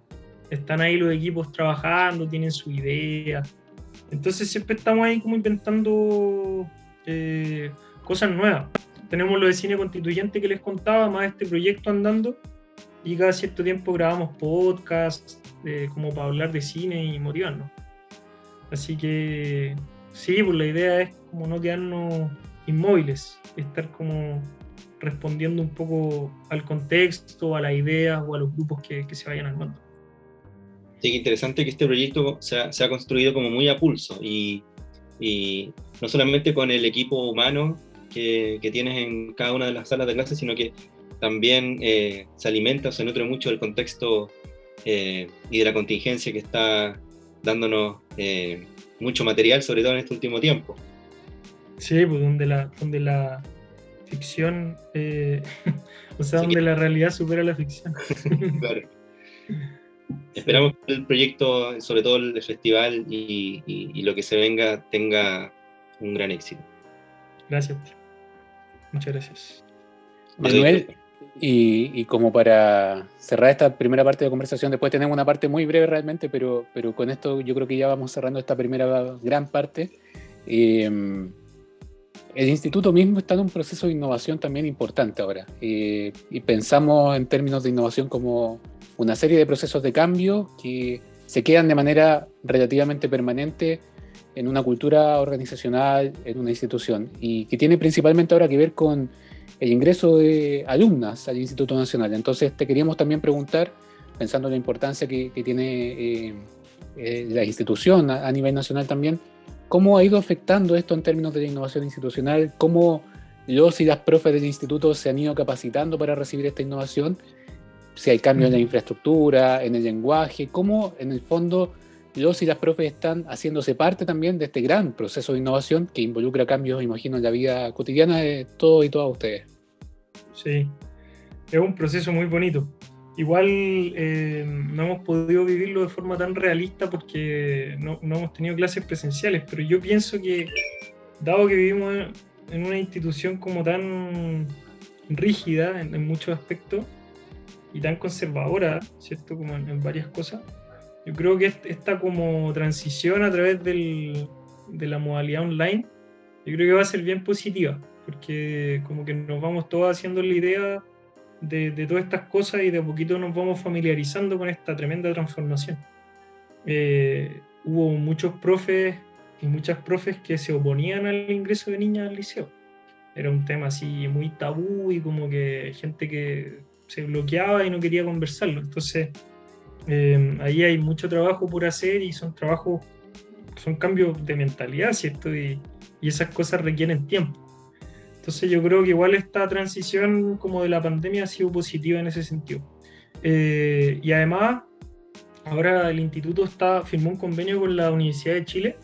están ahí los equipos trabajando, tienen su idea. Entonces siempre estamos ahí como inventando eh, cosas nuevas. Tenemos lo de cine constituyente que les contaba, más este proyecto andando y cada cierto tiempo grabamos podcasts eh, como para hablar de cine y motivarnos. Así que sí, pues la idea es como no quedarnos inmóviles, estar como respondiendo un poco al contexto, a las ideas o a los grupos que, se vayan armando. Sí, qué interesante que este proyecto se ha, construido como muy a pulso y, no solamente con el equipo humano que, tienes en cada una de las salas de clase, sino que también eh, se alimenta o se nutre mucho del contexto eh, y de la contingencia que está dándonos eh, mucho material, sobre todo en este último tiempo. Sí, pues donde la, donde la ficción, eh, o sea, donde la realidad supera la ficción. claro. Esperamos que el proyecto, sobre todo el festival y, lo que se venga, tenga un gran éxito. Gracias. Muchas gracias. Manuel, y, como para cerrar esta primera parte de conversación, después tenemos una parte muy breve realmente, pero, pero con esto yo creo que ya vamos cerrando esta primera gran parte. Eh, el instituto mismo está en un proceso de innovación también importante ahora. Eh, y pensamos en términos de innovación como una serie de procesos de cambio que se quedan de manera relativamente permanente en una cultura organizacional, en una institución, y que tiene principalmente ahora que ver con el ingreso de alumnas al Instituto Nacional. Entonces te queríamos también preguntar, pensando en la importancia que, tiene eh, eh, la institución a, nivel nacional también, ¿cómo ha ido afectando esto en términos de la innovación institucional? ¿Cómo los y las profes del instituto se han ido capacitando para recibir esta innovación? Si hay cambios en la infraestructura, en el lenguaje, ¿cómo en el fondo los y las profes están haciéndose parte también de este gran proceso de innovación que involucra cambios, imagino, en la vida cotidiana de todos y todas ustedes. Sí, es un proceso muy bonito. Igual eh, no hemos podido vivirlo de forma tan realista porque no, hemos tenido clases presenciales, pero yo pienso que, dado que vivimos en una institución como tan rígida en, muchos aspectos y tan conservadora, ¿cierto? Como en varias cosas, yo creo que esta como transición a través del, de la modalidad online, yo creo que va a ser bien positiva, porque como que nos vamos todos haciendo la idea de, de todas estas cosas y de a poquito nos vamos familiarizando con esta tremenda transformación. Eh, hubo muchos profes y muchas profes que se oponían al ingreso de niñas al liceo. Era un tema así muy tabú y como que gente que se bloqueaba y no quería conversarlo. Entonces, eh, ahí hay mucho trabajo por hacer y son trabajos, son cambios de mentalidad, ¿cierto? Y, y, esas cosas requieren tiempo. Entonces yo creo que igual esta transición como de la pandemia ha sido positiva en ese sentido. Eh, y además, ahora el instituto está, firmó un convenio con la Universidad de Chile,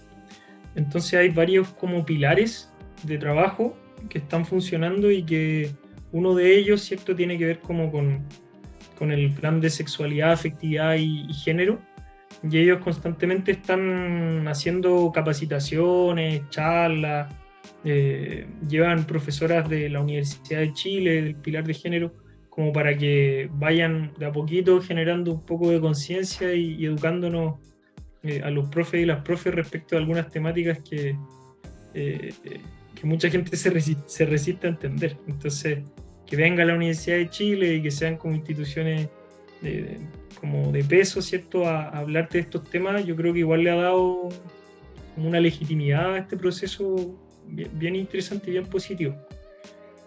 entonces hay varios como pilares de trabajo que están funcionando y que uno de ellos, ¿cierto?, tiene que ver como con con el plan de sexualidad, afectividad y, género. Y ellos constantemente están haciendo capacitaciones, charlas, eh, llevan profesoras de la Universidad de Chile, del Pilar de Género, como para que vayan de a poquito generando un poco de conciencia y, educándonos eh, a los profes y las profes respecto a algunas temáticas que, eh, que mucha gente se resiste, se resiste a entender. Entonces, que venga la Universidad de Chile y que sean como instituciones de, como de peso, ¿cierto?, a, hablar de estos temas, yo creo que igual le ha dado como una legitimidad a este proceso bien, interesante y bien positivo.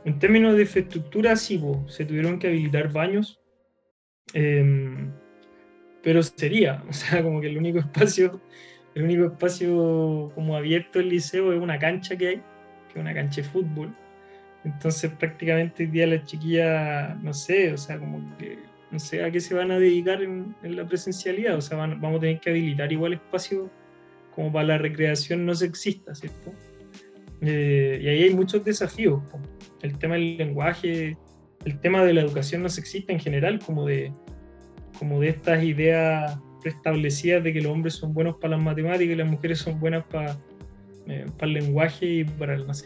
En términos de infraestructura, sí, se tuvieron que habilitar baños, em, pero sería, o sea, como que el único espacio, el único espacio como abierto del liceo es una cancha que hay, que es una cancha de fútbol, entonces prácticamente hoy día las chiquillas, no sé, o sea, como que no sé a qué se van a dedicar en, la presencialidad, o sea, vamos a tener que habilitar igual espacio como para la recreación no sexista, ¿cierto? Eh, y ahí hay muchos desafíos, el tema del lenguaje, el tema de la educación no sexista en general, como de, como de estas ideas preestablecidas de que los hombres son buenos para las matemáticas y las mujeres son buenas para, eh, para el lenguaje y para el más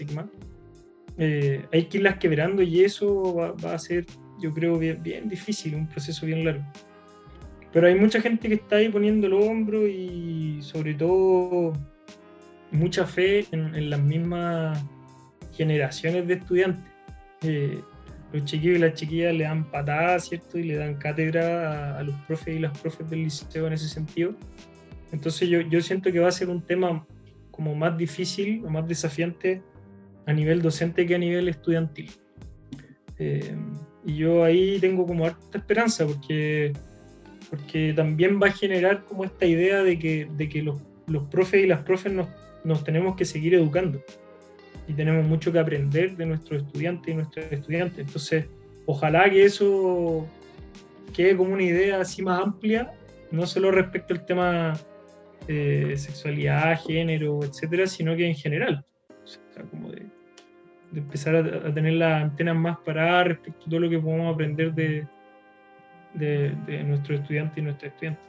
eh, hay que irlas quebrando y eso va, a ser, yo creo, bien, bien, difícil, un proceso bien largo. Pero hay mucha gente que está ahí poniendo el hombro y sobre todo mucha fe en, las mismas generaciones de estudiantes. Eh, los chiquillos y las chiquillas le dan patadas, ¿cierto? Y le dan cátedra a, los profes y las profes del liceo en ese sentido. Entonces yo, yo siento que va a ser un tema como más difícil o más desafiante a nivel docente que a nivel estudiantil. Eh, y yo ahí tengo como harta esperanza porque, porque también va a generar como esta idea de que, de que los, los profes y las profes nos, nos, tenemos que seguir educando y tenemos mucho que aprender de nuestros estudiantes y nuestros estudiantes. Entonces, ojalá que eso quede como una idea así más amplia, no solo respecto al tema eh, sexualidad, género, etcétera, sino que en general. O sea, como de, empezar a, tener las antenas más paradas respecto a todo lo que podemos aprender de, de, nuestros estudiantes y nuestras estudiantes.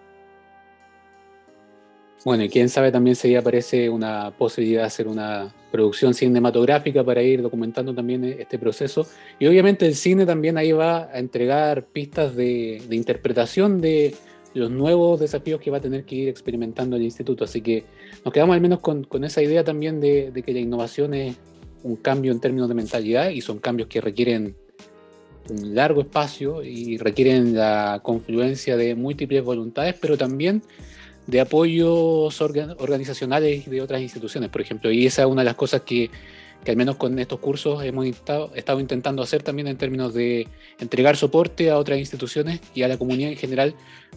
Bueno, y quién sabe también si aparece una posibilidad de hacer una producción cinematográfica para ir documentando también este proceso. Y obviamente el cine también ahí va a entregar pistas de, de interpretación de los nuevos desafíos que va a tener que ir experimentando el instituto. Así que nos quedamos al menos con, con esa idea también de, de, que la innovación es, un cambio en términos de mentalidad y son cambios que requieren un largo espacio y requieren la confluencia de múltiples voluntades, pero también de apoyos organizacionales de otras instituciones, por ejemplo. Y esa es una de las cosas que, que al menos con estos cursos hemos estado, estado, intentando hacer también en términos de entregar soporte a otras instituciones y a la comunidad en general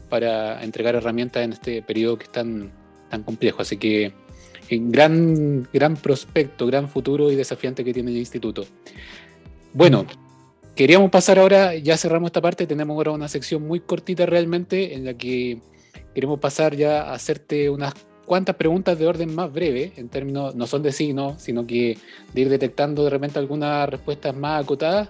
para entregar herramientas en este periodo que es tan, tan complejo. Así que gran, gran prospecto, gran futuro y desafiante que tiene el instituto. Bueno, queríamos pasar ahora, ya cerramos esta parte, tenemos ahora una sección muy cortita realmente en la que queremos pasar ya a hacerte unas cuantas preguntas de orden más breve, en términos, no son de sí, sino que de ir detectando de repente algunas respuestas más acotadas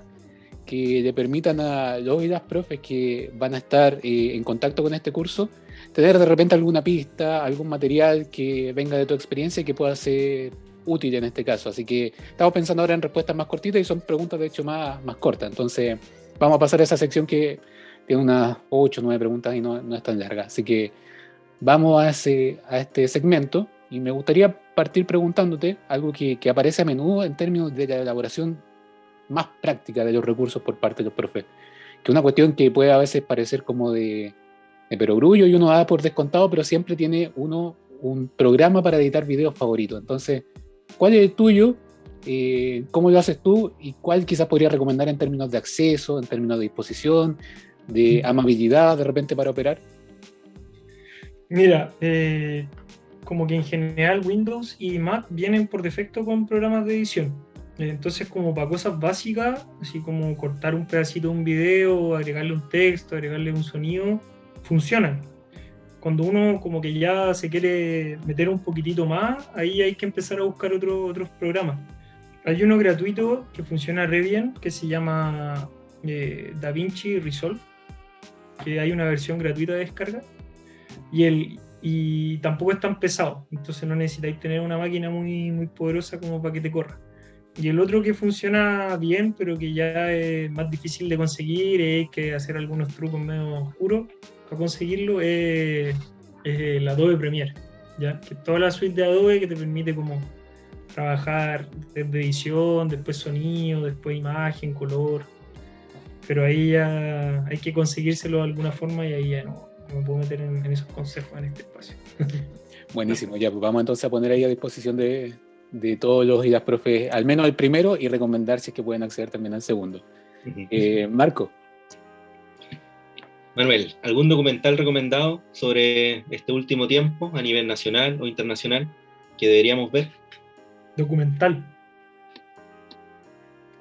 que le permitan a los y las profes que van a estar eh, en contacto con este curso tener de repente alguna pista, algún material que venga de tu experiencia y que pueda ser útil en este caso. Así que estamos pensando ahora en respuestas más cortitas y son preguntas de hecho más, más cortas. Entonces vamos a pasar a esa sección que tiene unas 8 o 9 preguntas y no, no, es tan larga. Así que vamos a, ese, a este segmento y me gustaría partir preguntándote algo que, que aparece a menudo en términos de la elaboración más práctica de los recursos por parte de los profes. Que una cuestión que puede a veces parecer como de de perogrullo y uno da por descontado, pero siempre tiene uno un programa para editar videos favoritos. Entonces, ¿cuál es el tuyo? Eh, ¿Cómo lo haces tú? ¿Y cuál quizás podría recomendar en términos de acceso, en términos de disposición, de amabilidad de repente para operar? Mira, eh, como que en general Windows y Mac vienen por defecto con programas de edición. Entonces, como para cosas básicas, así como cortar un pedacito de un video, agregarle un texto, agregarle un sonido, funcionan. Cuando uno como que ya se quiere meter un poquitito más, ahí hay que empezar a buscar otro, otros programas. Hay uno gratuito que funciona re bien, que se llama eh, DaVinci Resolve. Que hay una versión gratuita de descarga. Y, el, y tampoco es tan pesado, entonces no necesitáis tener una máquina muy, muy poderosa como para que te corra. Y el otro que funciona bien, pero que ya es más difícil de conseguir, es que hacer algunos trucos medio oscuros para conseguirlo, es, el Adobe Premiere. ¿ya? Que toda la suite de Adobe que te permite como trabajar desde edición, después sonido, después imagen, color. Pero ahí ya hay que conseguírselo de alguna forma y ahí ya no, me puedo meter en, esos consejos en este espacio. Buenísimo, ya pues vamos entonces a poner ahí a disposición de, de todos los ideas profes, al menos el primero, y recomendar si es que pueden acceder también al segundo. Eh, Marco. Manuel, ¿algún documental recomendado sobre este último tiempo a nivel nacional o internacional que deberíamos ver? Documental.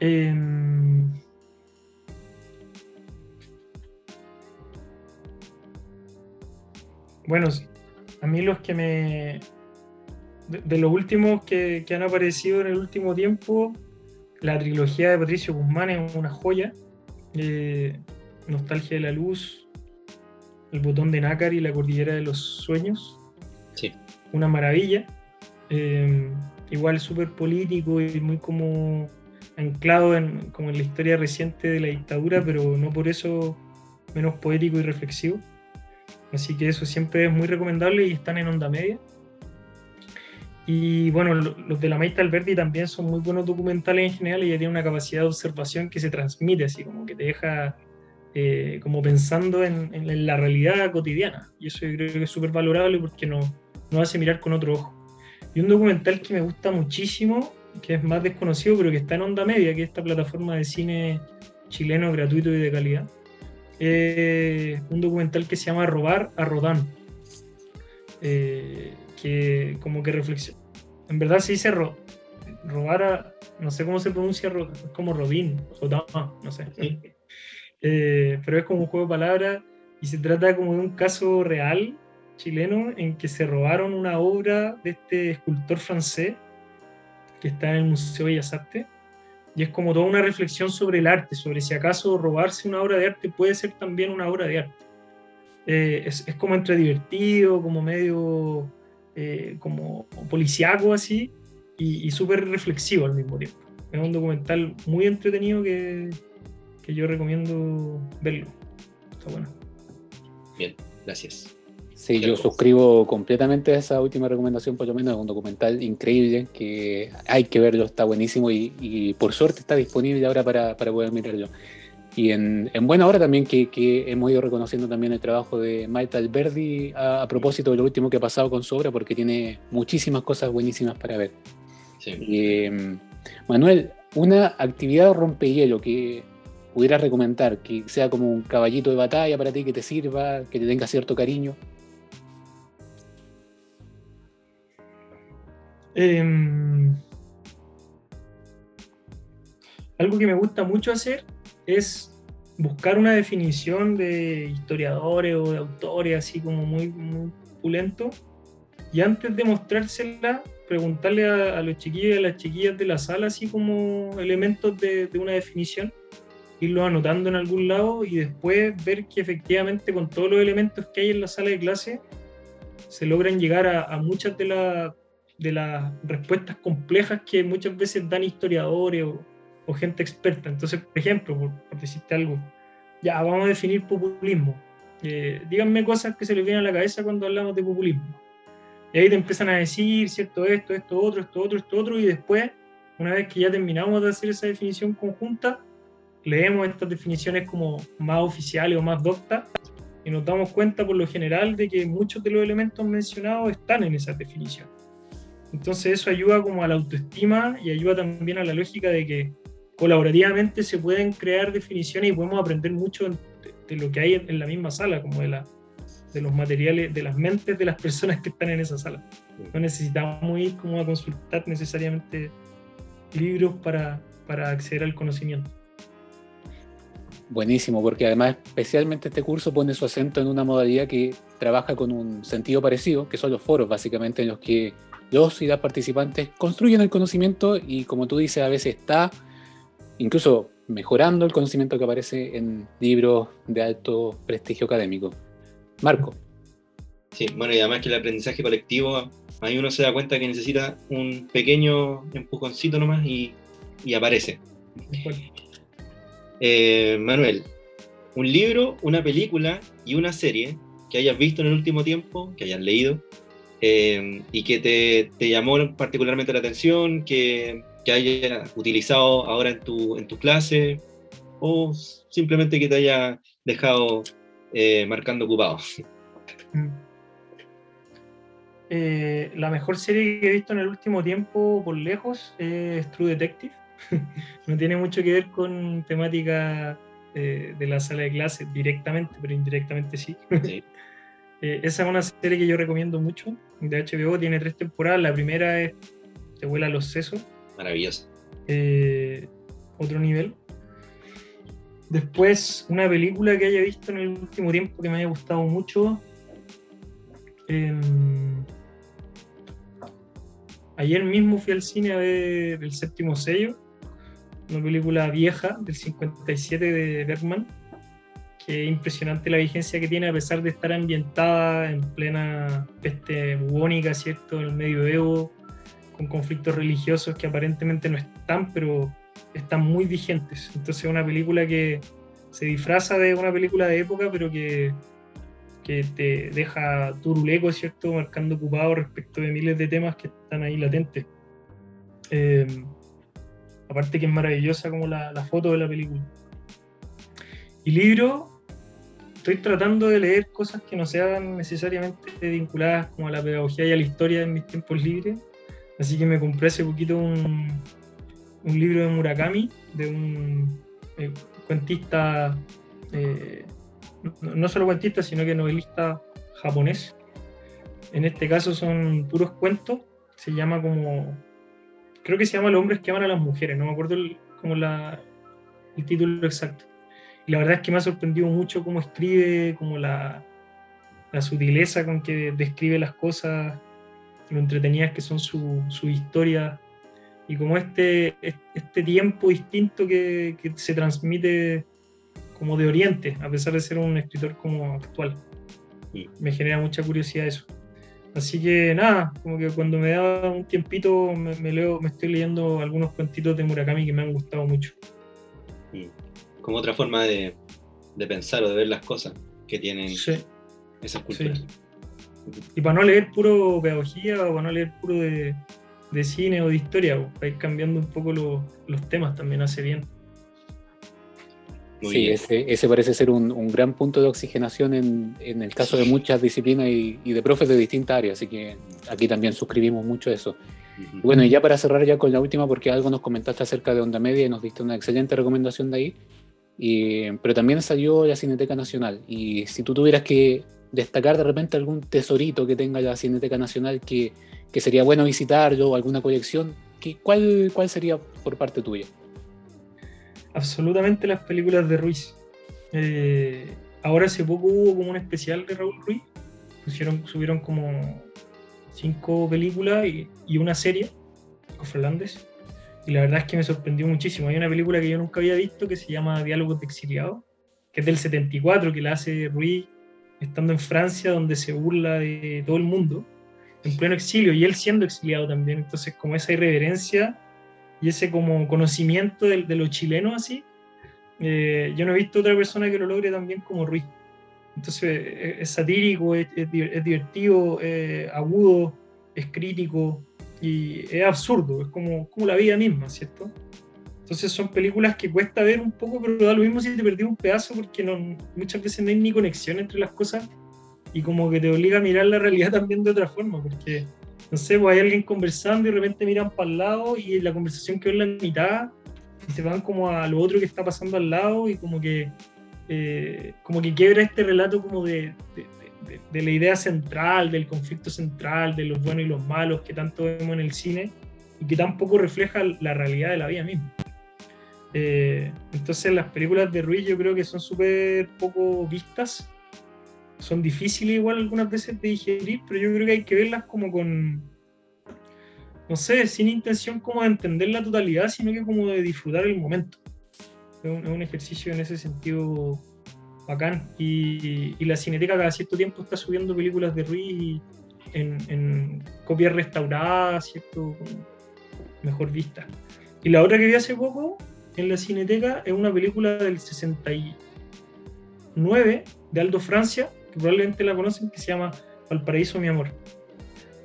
Em, bueno, a mí los que me, de, los últimos que, han aparecido en el último tiempo, la trilogía de Patricio Guzmán es una joya. Eh, Nostalgia de la Luz, El Botón de Nácar y La Cordillera de los Sueños. Sí. Una maravilla. Eh, igual súper político y muy como anclado en, como en la historia reciente de la dictadura, pero no por eso menos poético y reflexivo. Así que eso siempre es muy recomendable y están en onda media. Y bueno, los de la Maita Alberti también son muy buenos documentales en general y ya tienen una capacidad de observación que se transmite, así como que te deja eh, como pensando en, la realidad cotidiana. Y eso yo creo que es súper valorable porque nos no hace mirar con otro ojo. Y un documental que me gusta muchísimo, que es más desconocido, pero que está en Onda Media, que es esta plataforma de cine chileno gratuito y de calidad. Un documental que se llama Robar a Rodán. Eh, que como que reflexiona. En verdad se dice robar a, no sé cómo se pronuncia, es como Robin, no sé. Eh, pero es como un juego de palabras y se trata como de un caso real chileno en que se robaron una obra de este escultor francés que está en el Museo de Bellas Artes. Y es como toda una reflexión sobre el arte, sobre si acaso robarse una obra de arte puede ser también una obra de arte. Eh, es, es, como entre divertido, como medio eh, como policiaco así y, súper reflexivo al mismo tiempo. Es un documental muy entretenido que, que yo recomiendo verlo. Está bueno. Bien, gracias. Sí, yo suscribo completamente a esa última recomendación, por lo menos es un documental increíble que hay que verlo, está buenísimo y, y por suerte está disponible ahora para, para poder mirarlo. Y en, buena hora también que, hemos ido reconociendo también el trabajo de Maita Alberdi a, propósito de lo último que ha pasado con su obra, porque tiene muchísimas cosas buenísimas para ver. Em, Manuel, una actividad rompehielo que pudieras recomendar, que sea como un caballito de batalla para ti, que te sirva, que te tenga cierto cariño. Em, algo que me gusta mucho hacer es buscar una definición de historiadores o de autores así como muy, muy pulento y antes de mostrársela preguntarle a, los chiquillos y a las chiquillas de la sala así como elementos de, una definición irlo anotando en algún lado y después ver que efectivamente con todos los elementos que hay en la sala de clase se logran llegar a, muchas de, de las respuestas complejas que muchas veces dan historiadores o, o gente experta. Entonces, por ejemplo, por, decirte algo, ya vamos a definir populismo. Eh, díganme cosas que se les vienen a la cabeza cuando hablamos de populismo. Y ahí te empiezan a decir, cierto, esto, esto, otro, esto, otro, esto, otro, y después, una vez que ya terminamos de hacer esa definición conjunta, leemos estas definiciones como más oficiales o más doctas y nos damos cuenta por lo general de que muchos de los elementos mencionados están en esa definición. Entonces eso ayuda como a la autoestima y ayuda también a la lógica de que colaborativamente se pueden crear definiciones y podemos aprender mucho de, lo que hay en, la misma sala, como de, la, de los materiales, de las mentes de las personas que están en esa sala. No necesitamos ir como a consultar necesariamente libros para, para acceder al conocimiento. Buenísimo, porque además especialmente este curso pone su acento en una modalidad que trabaja con un sentido parecido, que son los foros básicamente en los que los y las participantes construyen el conocimiento y como tú dices, a veces está incluso mejorando el conocimiento que aparece en libros de alto prestigio académico. Marco. Sí, bueno, y además que el aprendizaje colectivo, ahí uno se da cuenta que necesita un pequeño empujoncito nomás y, y aparece. Eh, Manuel, un libro, una película y una serie que hayas visto en el último tiempo, que hayas leído, eh, y que te, te, llamó particularmente la atención, que, que hayas utilizado ahora en tu, en tu clase, o simplemente que te haya dejado eh, marcando ocupado. Eh, la mejor serie que he visto en el último tiempo, por lejos, es True Detective. no tiene mucho que ver con temática eh, de la sala de clase directamente, pero indirectamente sí. Esa es una serie que yo recomiendo mucho. De HBO tiene tres temporadas. La primera es Te vuela los sesos. Maravillosa. otro nivel. Después, una película que haya visto en el último tiempo que me haya gustado mucho. Em, Ayer mismo fui al cine a ver El séptimo sello, una película vieja del 57 de Bergman, que es impresionante la vigencia que tiene a pesar de estar ambientada en plena peste bubónica, ¿cierto? En el medioevo, con conflictos religiosos que aparentemente no están, pero están muy vigentes. Entonces es una película que se disfraza de una película de época, pero que que te deja turuleco, ¿cierto? Marcando ocupado respecto de miles de temas que están ahí latentes. Eh, aparte que es maravillosa como la, foto de la película. Y libro, estoy tratando de leer cosas que no sean necesariamente vinculadas como a la pedagogía y a la historia en mis tiempos libres. Así que me compré hace poquito un, libro de Murakami, de un eh, cuentista eh, no solo cuentista, sino que novelista japonés. En este caso son puros cuentos, se llama como, creo que se llama Los hombres que aman a las mujeres, no me acuerdo como el título exacto. Y la verdad es que me ha sorprendido mucho cómo escribe, como la, la sutileza con que describe las cosas, lo entretenidas que son su, su historia y como este, este tiempo distinto que, que se transmite como de Oriente, a pesar de ser un escritor como actual. Y me genera mucha curiosidad eso. Así que nada, como que cuando me da un tiempito me, leo, me estoy leyendo algunos cuentitos de Murakami que me han gustado mucho. Como otra forma de, de pensar o de ver las cosas que tienen esas culturas. Y para no leer puro pedagogía o para no leer puro de, de cine o de historia, para ir cambiando un poco los temas también hace bien. Sí, ese, parece ser un, gran punto de oxigenación en, el caso de muchas disciplinas y, de profes de distintas áreas, así que aquí también suscribimos mucho eso. Bueno, y ya para cerrar ya con la última, porque algo nos comentaste acerca de Onda Media y nos diste una excelente recomendación de ahí, pero también salió la Cineteca Nacional, y si tú tuvieras que destacar de repente algún tesorito que tenga la Cineteca Nacional que, sería bueno visitar o alguna colección, ¿cuál, ¿cuál sería por parte tuya? absolutamente las películas de Ruiz. Eh, ahora hace poco hubo como un especial de Raúl Ruiz. Pusieron, subieron como cinco películas y, una serie, Fernández. Y la verdad es que me sorprendió muchísimo. Hay una película que yo nunca había visto que se llama Diálogos de Exiliado, que es del 74, que la hace Ruiz estando en Francia, donde se burla de todo el mundo, en pleno exilio, y él siendo exiliado también. Entonces, como esa irreverencia y ese como conocimiento de, de lo chileno así, eh, yo no he visto otra persona que lo logre también como Ruiz. Entonces es, satírico, es, divertido, agudo, es crítico y es absurdo, es como, como la vida misma, ¿cierto? Entonces son películas que cuesta ver un poco, pero da lo mismo si te perdí un pedazo porque no, muchas veces no hay ni conexión entre las cosas y como que te obliga a mirar la realidad también de otra forma, porque no sé, pues hay alguien conversando y de repente miran para el lado y la conversación quedó en la mitad y se van como a lo otro que está pasando al lado y como que eh, como que quiebra este relato como de, de, la idea central, del conflicto central, de los buenos y los malos que tanto vemos en el cine y que tampoco refleja la realidad de la vida misma. Eh, entonces las películas de Ruiz yo creo que son súper poco vistas son difíciles igual algunas veces de digerir, pero yo creo que hay que verlas como con, no sé, sin intención como de entender la totalidad, sino que como de disfrutar el momento. Es un, ejercicio en ese sentido bacán. Y, la Cineteca cada cierto tiempo está subiendo películas de Ruiz en, copias restauradas, ¿cierto? Mejor vista. Y la otra que vi hace poco en la Cineteca es una película del 69 de Aldo Francia, que probablemente la conocen, que se llama Valparaíso, mi amor.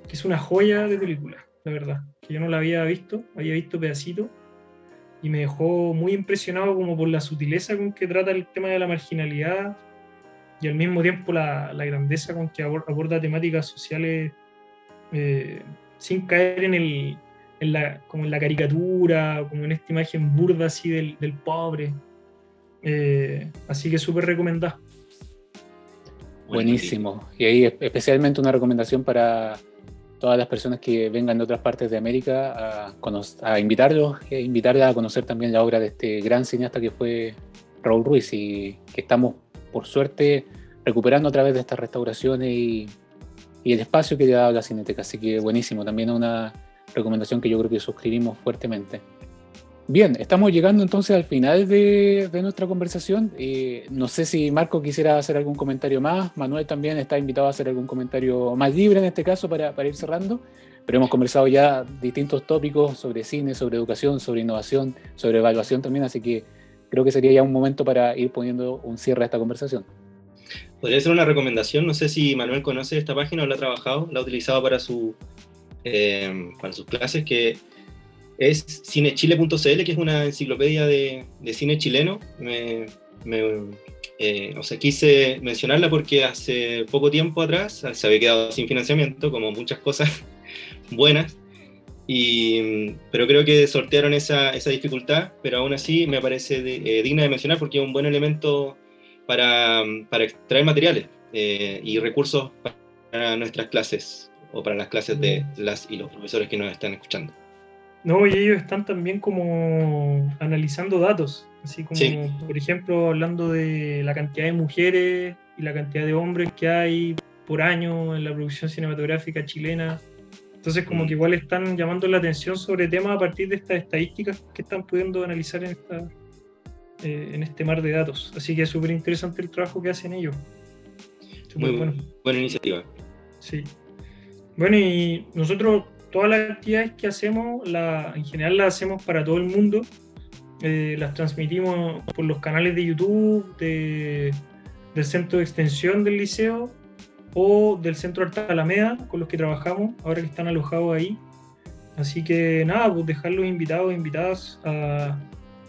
Que es una joya de película, la verdad. Que yo no la había visto, había visto pedacitos y me dejó muy impresionado como por la sutileza con que trata el tema de la marginalidad y al mismo tiempo la, la grandeza con que aborda temáticas sociales eh, sin caer en el en la, como en la caricatura, como en esta imagen burda así del, del pobre. Eh, así que súper recomendado. Buenísimo. Y ahí especialmente una recomendación para todas las personas que vengan de otras partes de América a, a invitarlos, e invitarles a conocer también la obra de este gran cineasta que fue Raúl Ruiz y que estamos, por suerte, recuperando a través de estas restauraciones y, y el espacio que le da la Cineteca. Así que buenísimo, también una recomendación que yo creo que suscribimos fuertemente. Bien, estamos llegando entonces al final de, nuestra conversación. Eh, no sé si Marco quisiera hacer algún comentario más. Manuel también está invitado a hacer algún comentario más libre en este caso para, para ir cerrando. Pero hemos conversado ya distintos tópicos sobre cine, sobre educación, sobre innovación, sobre evaluación también. Así que creo que sería ya un momento para ir poniendo un cierre a esta conversación. Podría ser una recomendación. No sé si Manuel conoce esta página o la ha trabajado, la ha utilizado para, su, eh, para sus clases, que es cinechile.cl, que es una enciclopedia de, cine chileno. Me, eh, o sea, quise mencionarla porque hace poco tiempo atrás se había quedado sin financiamiento, como muchas cosas buenas, y, pero creo que sortearon esa, esa dificultad, pero aún así me parece eh, digna de mencionar porque es un buen elemento para, para extraer materiales eh, y recursos para nuestras clases o para las clases de mm. las y los profesores que nos están escuchando. No, y ellos están también como analizando datos, así como, por ejemplo, hablando de la cantidad de mujeres y la cantidad de hombres que hay por año en la producción cinematográfica chilena. Entonces, como mm. que igual están llamando la atención sobre temas a partir de estas estadísticas que están pudiendo analizar en, esta, eh, en este mar de datos. Así que es súper interesante el trabajo que hacen ellos. Muy bueno. buena iniciativa. Sí. Bueno, y nosotros todas las actividades que hacemos, la, en general las hacemos para todo el mundo. Eh, las transmitimos por los canales de YouTube del centro de extensión del liceo o del centro Arte Alameda con los que trabajamos, ahora que están alojados ahí. Así que nada, pues dejarlos invitados, invitadas a,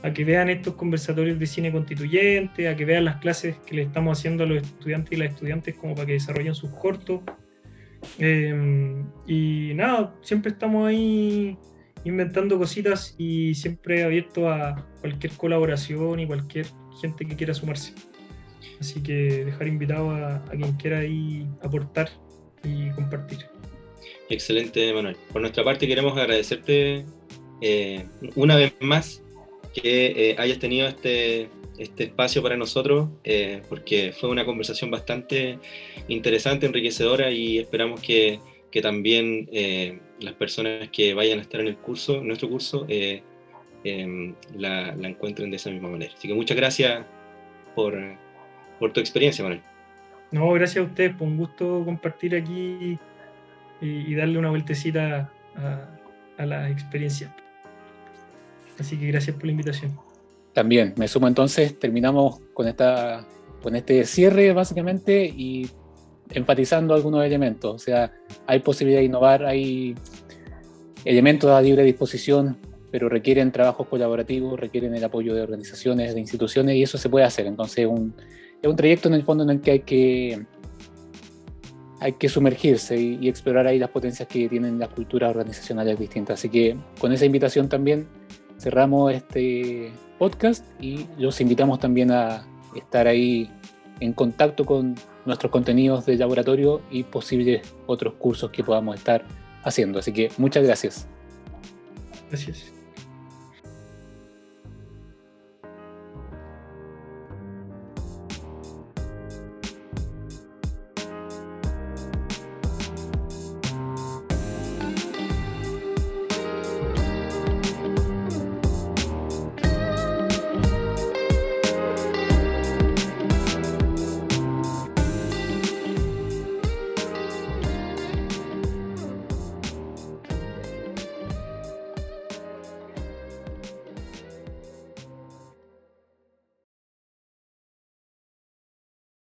a que vean estos conversatorios de cine constituyente, a que vean las clases que le estamos haciendo a los estudiantes y las estudiantes como para que desarrollen sus cortos. Em, y nada, siempre estamos ahí inventando cositas y siempre abierto a cualquier colaboración y cualquier gente que quiera sumarse. Así que dejar invitado a, quien quiera ahí aportar y compartir. Excelente, Manuel. Por nuestra parte queremos agradecerte eh, una vez más que eh, hayas tenido este, este espacio para nosotros, eh, porque fue una conversación bastante interesante, enriquecedora y esperamos que, que también eh, las personas que vayan a estar en el curso, en nuestro curso, eh, em, la, encuentren de esa misma manera. Así que muchas gracias por, por tu experiencia, Manuel. No, gracias a ustedes, por un gusto compartir aquí y, darle una vueltecita a la experiencia. Así que gracias por la invitación. También, me sumo entonces, terminamos con, esta, con este cierre básicamente y enfatizando algunos elementos. O sea, hay posibilidad de innovar, hay elementos a libre disposición, pero requieren trabajos colaborativos, requieren el apoyo de organizaciones, de instituciones y eso se puede hacer. Entonces, un, es un trayecto en el fondo en el que hay que, hay que sumergirse y, y explorar ahí las potencias que tienen las culturas organizacionales distintas. Así que con esa invitación también cerramos este podcast y los invitamos también a estar ahí en contacto con nuestros contenidos de laboratorio y posibles otros cursos que podamos estar haciendo. Así que muchas gracias. Gracias.